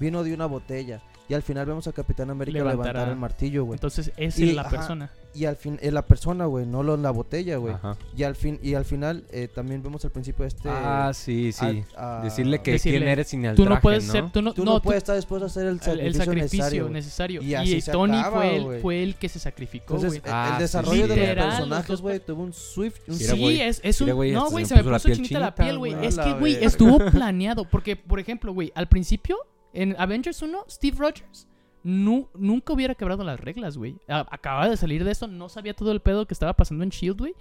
vino de una botella. Y al final vemos al Capitán América Levantará. levantar el martillo, güey. Entonces es Y, la ajá, persona. Y al fin, es la persona, güey, no lo, la botella, güey. Y al fin, y al final eh, también vemos al principio este. Ah, sí, sí. a- a- Decirle que Decirle, quién eres sin el Tú no traje, puedes ¿no? ser, tú no, Tú no, no, tú- puedes estar dispuesto a hacer el sacrificio, el sacrificio necesario. Y Y, así se Tony acaba, fue, el, fue el que se sacrificó, Entonces, güey. el- Ah, el sí, desarrollo de literal, los personajes, güey, tuvo un swift. Un sí, güey. es, es un... No, güey, se me puso la puso piel chinita la piel, güey. Es A que, güey, estuvo planeado. Porque, por ejemplo, güey, al principio, en Avengers 1, Steve Rogers nu- nunca hubiera quebrado las reglas, güey. Acababa de salir de esto, no sabía todo el pedo que estaba pasando en S.H.I.E.L.D., güey.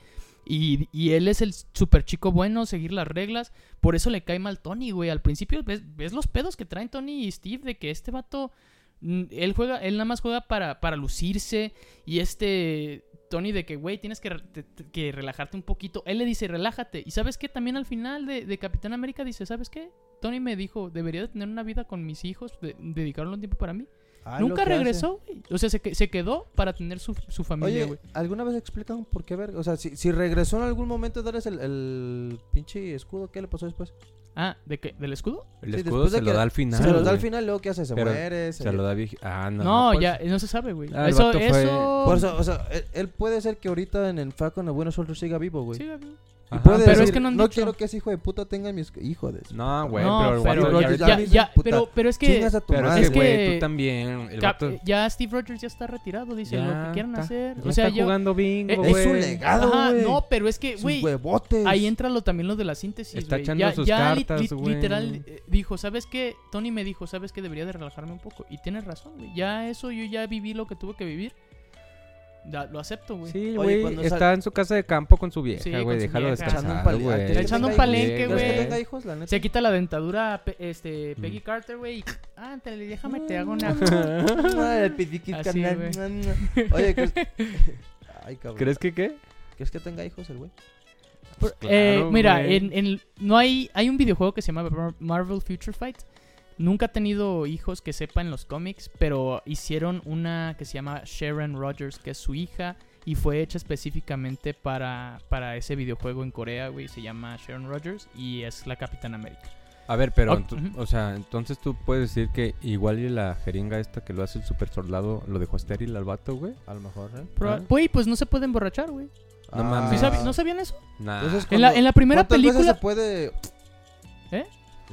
Y, y él es el super chico bueno, seguir las reglas. Por eso le cae mal Tony, güey. Al principio ves, ves los pedos que traen Tony y Steve de que este vato Mm, Él juega, él nada más juega para, para lucirse. Y este Tony de que, güey, tienes que, que relajarte un poquito. Él le dice, relájate. Y sabes qué, también al final de, de Capitán América dice, ¿sabes qué? Tony me dijo, debería de tener una vida con mis hijos, de- dedicarle un tiempo para mí. Ah, Nunca regresó, güey. O sea, se, se quedó para tener su, su familia, güey. ¿alguna vez explican por qué ver? O sea, si, si regresó en algún momento, darles el, el pinche escudo, ¿qué le pasó después? Ah, ¿de qué? ¿del escudo? El Sí, escudo de se que lo da al final. se lo da al final, luego ¿qué hace? Se Pero muere. Se lo da Ah, no. No, pues, ya, no se sabe, güey. Ah, el eso, fue- eso... Por eso, o sea, él, él puede ser que ahorita en el Falcon de Buenos Soldier siga vivo, güey. Sí, güey. Y Ajá, puede pero decir, es que no han dicho. quiero que ese hijo de puta tenga mis hijo de su- No, güey, no, pero el pero, vato ya- ya, ya- ya, ya- ya, puta. pero, pero es que, Chingas a tu Pero madre. es que, güey, tú también. El Cap- vato ya Steve Rogers ya está retirado, dice lo que quieran está- hacer. ya o sea, está yo, jugando bingo, Eh, güey. es su legado, Ajá, güey. no, pero es que, güey, ahí entra lo, también lo de la síntesis, Está güey. echando ya, sus li- cartas, li- güey. literal eh, dijo, ¿sabes qué? Tony me dijo, ¿sabes qué? Debería de relajarme un poco. Y tienes razón, güey. Ya eso, yo ya viví lo que tuve que vivir. Ya, lo acepto, güey. Sí, güey, está sal- en su casa de campo con su vieja, güey. Déjalo vieja. Echando un descansar, güey. ¿crees que Echando un palenque, güey. ¿Crees que tenga hijos, la neta? Se quita la dentadura pe- este, Mm. Peggy Carter, güey. y, Ah, te, déjame, te hago una... Así. Oye, ¿crees... Ay, cabrón. ¿Crees que qué? ¿Crees que tenga hijos el güey? Pues Eh, mira, en, en- no hay, hay un videojuego que se llama Mar- Marvel Future Fight. Nunca ha tenido hijos que sepa en los cómics, pero hicieron una que se llama Sharon Rogers, que es su hija, y fue hecha específicamente para, para ese videojuego en Corea, güey. Se llama Sharon Rogers y es la Capitán América. A ver, pero, o sea, entonces tú puedes decir que igual y la jeringa esta que lo hace el super soldado lo dejó estéril al vato, güey. A lo mejor, ¿eh? Güey, pues no se puede emborrachar, güey. No Ah. mames. ¿Sí sabi- ¿No sabían eso? Nah. Entonces, En la, en la primera ¿Cuántas veces película... se puede...? ¿Eh?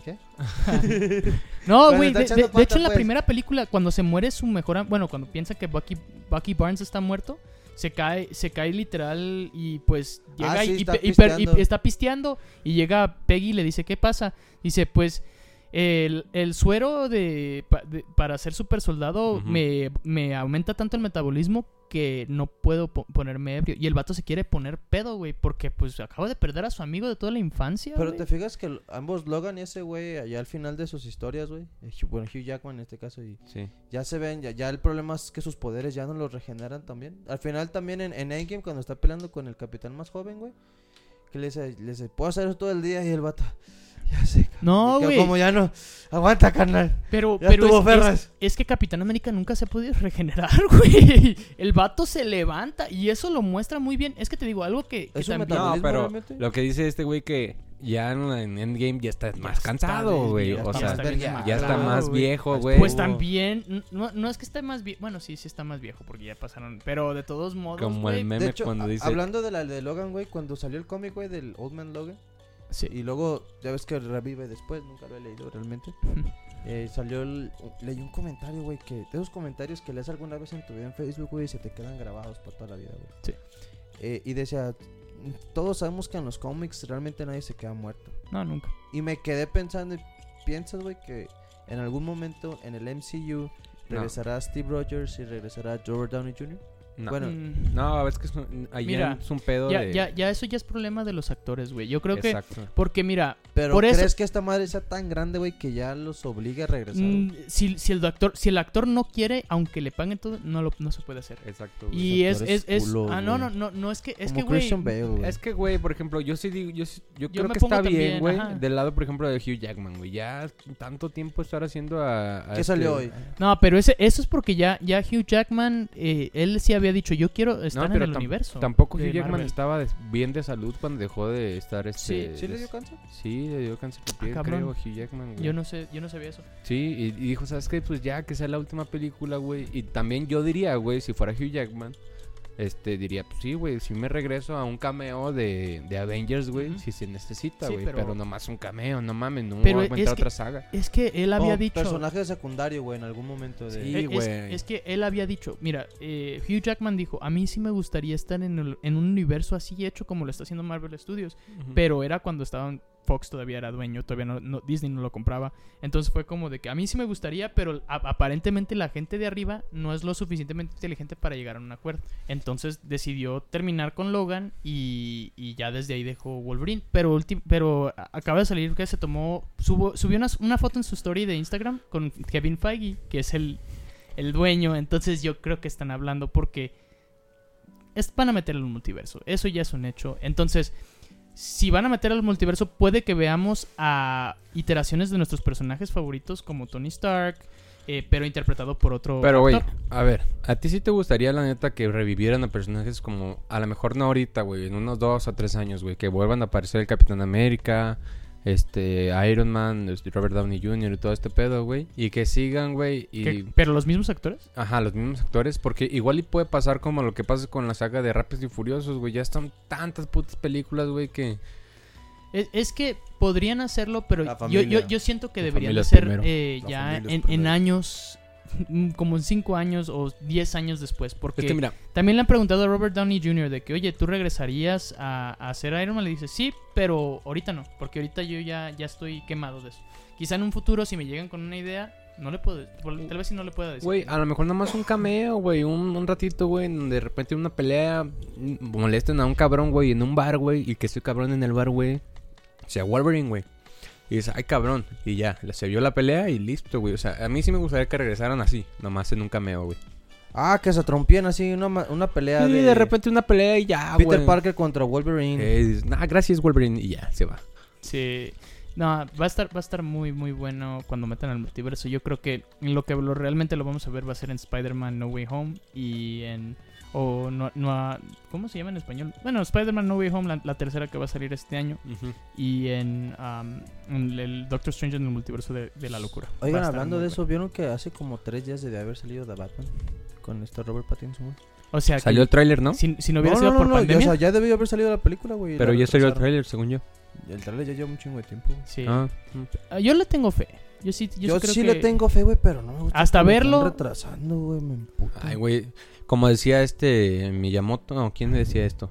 ¿Qué? No, güey, de, hecho en la pues. primera película, cuando se muere su mejor... Bueno, cuando piensa que Bucky, Bucky Barnes está muerto, se cae, se cae literal y pues llega Ah, y, sí, y está y y pisteando. está pisteando y llega Peggy y le dice, ¿qué pasa? Dice, pues... El, el suero de, pa- de- para ser super soldado me, me aumenta tanto el metabolismo que no puedo po- ponerme ebrio. Y el vato se quiere poner pedo, güey, porque pues acaba de perder a su amigo de toda la infancia. Pero güey. te fijas que ambos Logan y ese güey, allá al final de sus historias, güey, eh, bueno, Hugh Jackman en este caso, y Sí. ya se ven, ya, ya el problema es que sus poderes ya no los regeneran también. Al final también en, en Endgame, cuando está peleando con el capitán más joven, güey, que le dice, le dice, puedo hacer eso todo el día, y el vato, ya sé. cabrón". No, güey. Como ya no, aguanta, carnal. Pero, Ya pero es, es- es que Capitán América nunca se ha podido regenerar, güey. El vato se levanta y eso lo muestra muy bien. Es que te digo, algo que, que Es un también- metabolismo. No, pero realmente? lo que dice este güey que ya en, en Endgame ya está más cansado, güey. O sea, ya está más viejo, güey. Pues también, no, no es que esté más viejo. Bueno, sí, sí está más viejo porque ya pasaron. Pero de todos modos, Como el meme De hecho, cuando dice... hablando de la de Logan, güey, cuando salió el cómic, güey, del Old Man Logan, sí. y luego, ya ves que revive después, nunca lo he leído realmente. Eh, salió el, leí un comentario, güey, que de esos comentarios que lees alguna vez en tu vida en Facebook, güey, y se te quedan grabados por toda la vida, güey. Sí. Eh, y decía, todos sabemos que en los cómics realmente nadie se queda muerto. No, nunca. Y me quedé pensando, piensas, güey, que en algún momento en el MCU regresará Steve Rogers y regresará Robert Downey Jr. No. Bueno, Mm, No, es que es un, ahí Mira, es un pedo ya, de... ya, ya eso ya es problema de los actores, güey. Yo creo Exacto. que... Porque mira, Pero Por eso- ¿crees que esta madre sea tan grande, güey, que ya los obligue a regresar? mm, si, si, el actor, si el actor no quiere, aunque le paguen todo, no, lo, no se puede hacer. Exacto, güey. Y es, es, es, culo, ah, no, no, no, no, es que, es Como que, güey, Christian Bale, güey. Es que, güey, por ejemplo, yo sí digo, yo, sí- yo, Yo creo que está bien, güey, ajá. del lado, por ejemplo, de Hugh Jackman, güey. Ya tanto tiempo estar haciendo a... a ¿Qué este- salió hoy? No, pero ese, eso es porque ya, ya Hugh Jackman, eh, él sí había dicho, yo quiero estar en el tam- universo. Tampoco Hugh Jackman Marvel. estaba bien de salud cuando dejó de estar este... Sí, ¿Sí le dio cáncer? Sí, le dio cáncer de piel, Ah, cabrón. creo, Hugh Jackman, güey. Yo no sé, yo no sabía eso. Sí, y, y dijo, ¿sabes qué? Pues ya que sea la última película, güey. Y también yo diría, güey, si fuera Hugh Jackman, este, diría, pues sí, güey, si me regreso a un cameo de, de Avengers, güey, si se necesita, Sí, güey. pero- pero... nomás un cameo, no mames, no Pero voy a es que- otra saga. Es que él había Oh, dicho... Personaje secundario, güey, en algún momento de... Sí, Eh, es, güey. es que él había dicho, mira, eh, Hugh Jackman dijo, a mí sí me gustaría estar en, el- en un universo así hecho como lo está haciendo Marvel Studios, pero era cuando estaban Fox todavía era dueño, todavía no, no- Disney no lo compraba, entonces fue como de que a mí sí me gustaría, pero aparentemente la gente de arriba no es lo suficientemente inteligente para llegar a un acuerdo, entonces decidió terminar con Logan y, y ya desde ahí dejó Wolverine, pero pero acaba de salir que se tomó, subió una, foto en su story de Instagram con Kevin Feige, que es el el dueño. Entonces yo creo que están hablando porque es, van a meter el multiverso. Eso ya es un hecho. Entonces, si van a meter al multiverso, puede que veamos a iteraciones de nuestros personajes favoritos como Tony Stark, eh, pero interpretado por otro Pero, güey, a ver, ¿a ti sí te gustaría, la neta, que revivieran a personajes como, a lo mejor no ahorita, güey, en unos dos o tres años, güey, que vuelvan a aparecer el Capitán América, este, Iron Man, este, Robert Downey Jr. y todo este pedo, güey, y que sigan, güey. ¿Pero los mismos actores? Ajá, los mismos actores, porque igual y puede pasar como lo que pasa con la saga de Rápidos y Furiosos, güey, ya están tantas putas películas, güey, que... Es, es que podrían hacerlo, pero yo, yo, yo siento que La deberían de ser eh, ya en, en años, como en 5 años o 10 años después. Porque Es que mira, también le han preguntado a Robert Downey Jr. de que, oye, ¿tú regresarías a, a hacer Iron Man? Le dice, sí, pero ahorita no, porque ahorita yo ya, ya estoy quemado de eso. Quizá en un futuro, si me llegan con una idea, no le puedo, tal vez sí no le pueda decir. Güey, a lo mejor nada más un cameo, güey, un, un ratito, güey, donde de repente una pelea mm, molesten a un cabrón, güey, en un bar, güey, y que ese cabrón en el bar, güey, sea Wolverine, güey. Y dice, ay, cabrón, y ya, se vio la pelea y listo, güey. O sea, a mí sí me gustaría que regresaran así, nomás en un cameo, güey. Ah, que se trompían así, una, ma- una pelea Y de... de repente una pelea y ya, güey. Peter Parker contra Wolverine. Eh, dices, nah, gracias, Wolverine, y ya, se va. Sí. No, va a estar, va a estar muy, muy bueno cuando metan al multiverso. Yo creo que lo que lo, realmente lo vamos a ver va a ser en Spider-Man No Way Home y en... O no, no, ¿Cómo se llama en español? Bueno, Spider-Man No Way Home, la, la tercera que va a salir este año. Y en, um, en el Doctor Strange en el multiverso de, de la locura. Oigan, hablando de bueno. eso, ¿vieron que hace como tres días de haber salido de Batman? Con este Robert Pattinson. O sea, que Salió el tráiler, ¿no? si, si no hubiera no, sido no, por no, ya, pandemia... o sea, ya debió haber salido la película, güey. Pero ya salió el tráiler, según yo. El trailer ya lleva un chingo de tiempo. sí. Ah, Ah, Yo le tengo fe. Yo sí, yo Yo, sí creo sí que... le tengo fe, güey, pero no me gusta. Hasta que lo están verlo- retrasando, güey, me emputa. Ay, güey. Como decía este Miyamoto, no, ¿quién decía esto?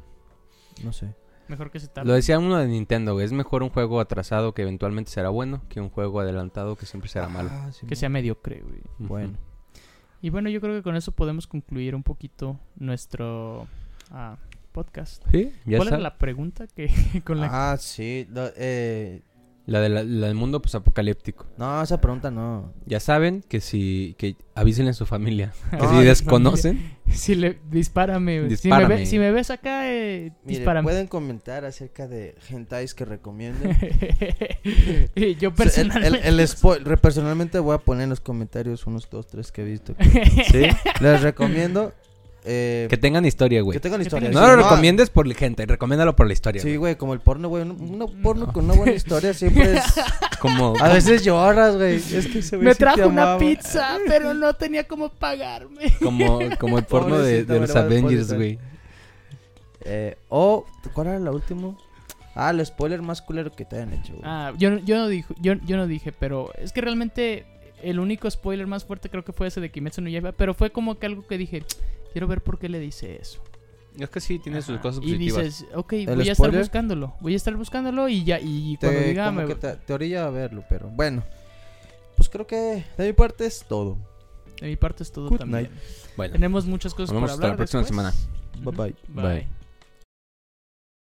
No sé. Mejor que se tarde. Lo decía uno de Nintendo, güey. Es mejor un juego atrasado que eventualmente será bueno que un juego adelantado que siempre será malo. Ah, sí, Que sea mediocre, güey. Bueno. Y bueno, yo creo que con eso podemos concluir un poquito nuestro ah, podcast. ¿Sí? ¿Ya ¿Cuál está? era la pregunta que con la Ah, sí. lo- eh, La, de la- la del mundo pues apocalíptico. no, esa pregunta no. Ya saben que si que avisen a su familia. Que No, si desconocen, si le dispárame, güey. Si me, Dispárame. ve- si me ves acá eh, Mire, dispárame. pueden comentar acerca de hentais que recomienden. Y yo el, personalmente el, el spo- re- personalmente voy a poner en los comentarios unos dos, tres que he visto. ¿sí? Les recomiendo eh, que tengan historia, güey. que tengan historia. No lo recomiendes por gente, recomiéndalo por la historia. Sí, güey. como el porno, güey. Un, porno No. con una buena historia siempre es. Como A veces lloras, güey. Es que güey me trajo una amaba. pizza, pero no tenía cómo pagarme. como, como el porno de, los Avengers, güey. Eh, o, ¿cuál era la última? Ah, el spoiler más culero que te hayan hecho, güey. Ah, yo, no- yo, no dije, yo, yo no dije, pero es que realmente el único spoiler más fuerte creo que fue ese de Kimetsu no Yaiba, pero fue como que algo que dije, quiero ver por qué le dice eso. Es que sí, tiene sus cosas Y positivas. dices, ok, ¿El voy a estar buscándolo, voy a estar buscándolo y ya, y te, cuando diga, me- que te, te orilla a verlo, pero bueno. Pues creo que de mi parte es todo. de mi parte es todo Good también. night. Bueno, Tenemos muchas cosas Nos vemos hasta hablar la próxima después. Bye bye. Bye. Bye.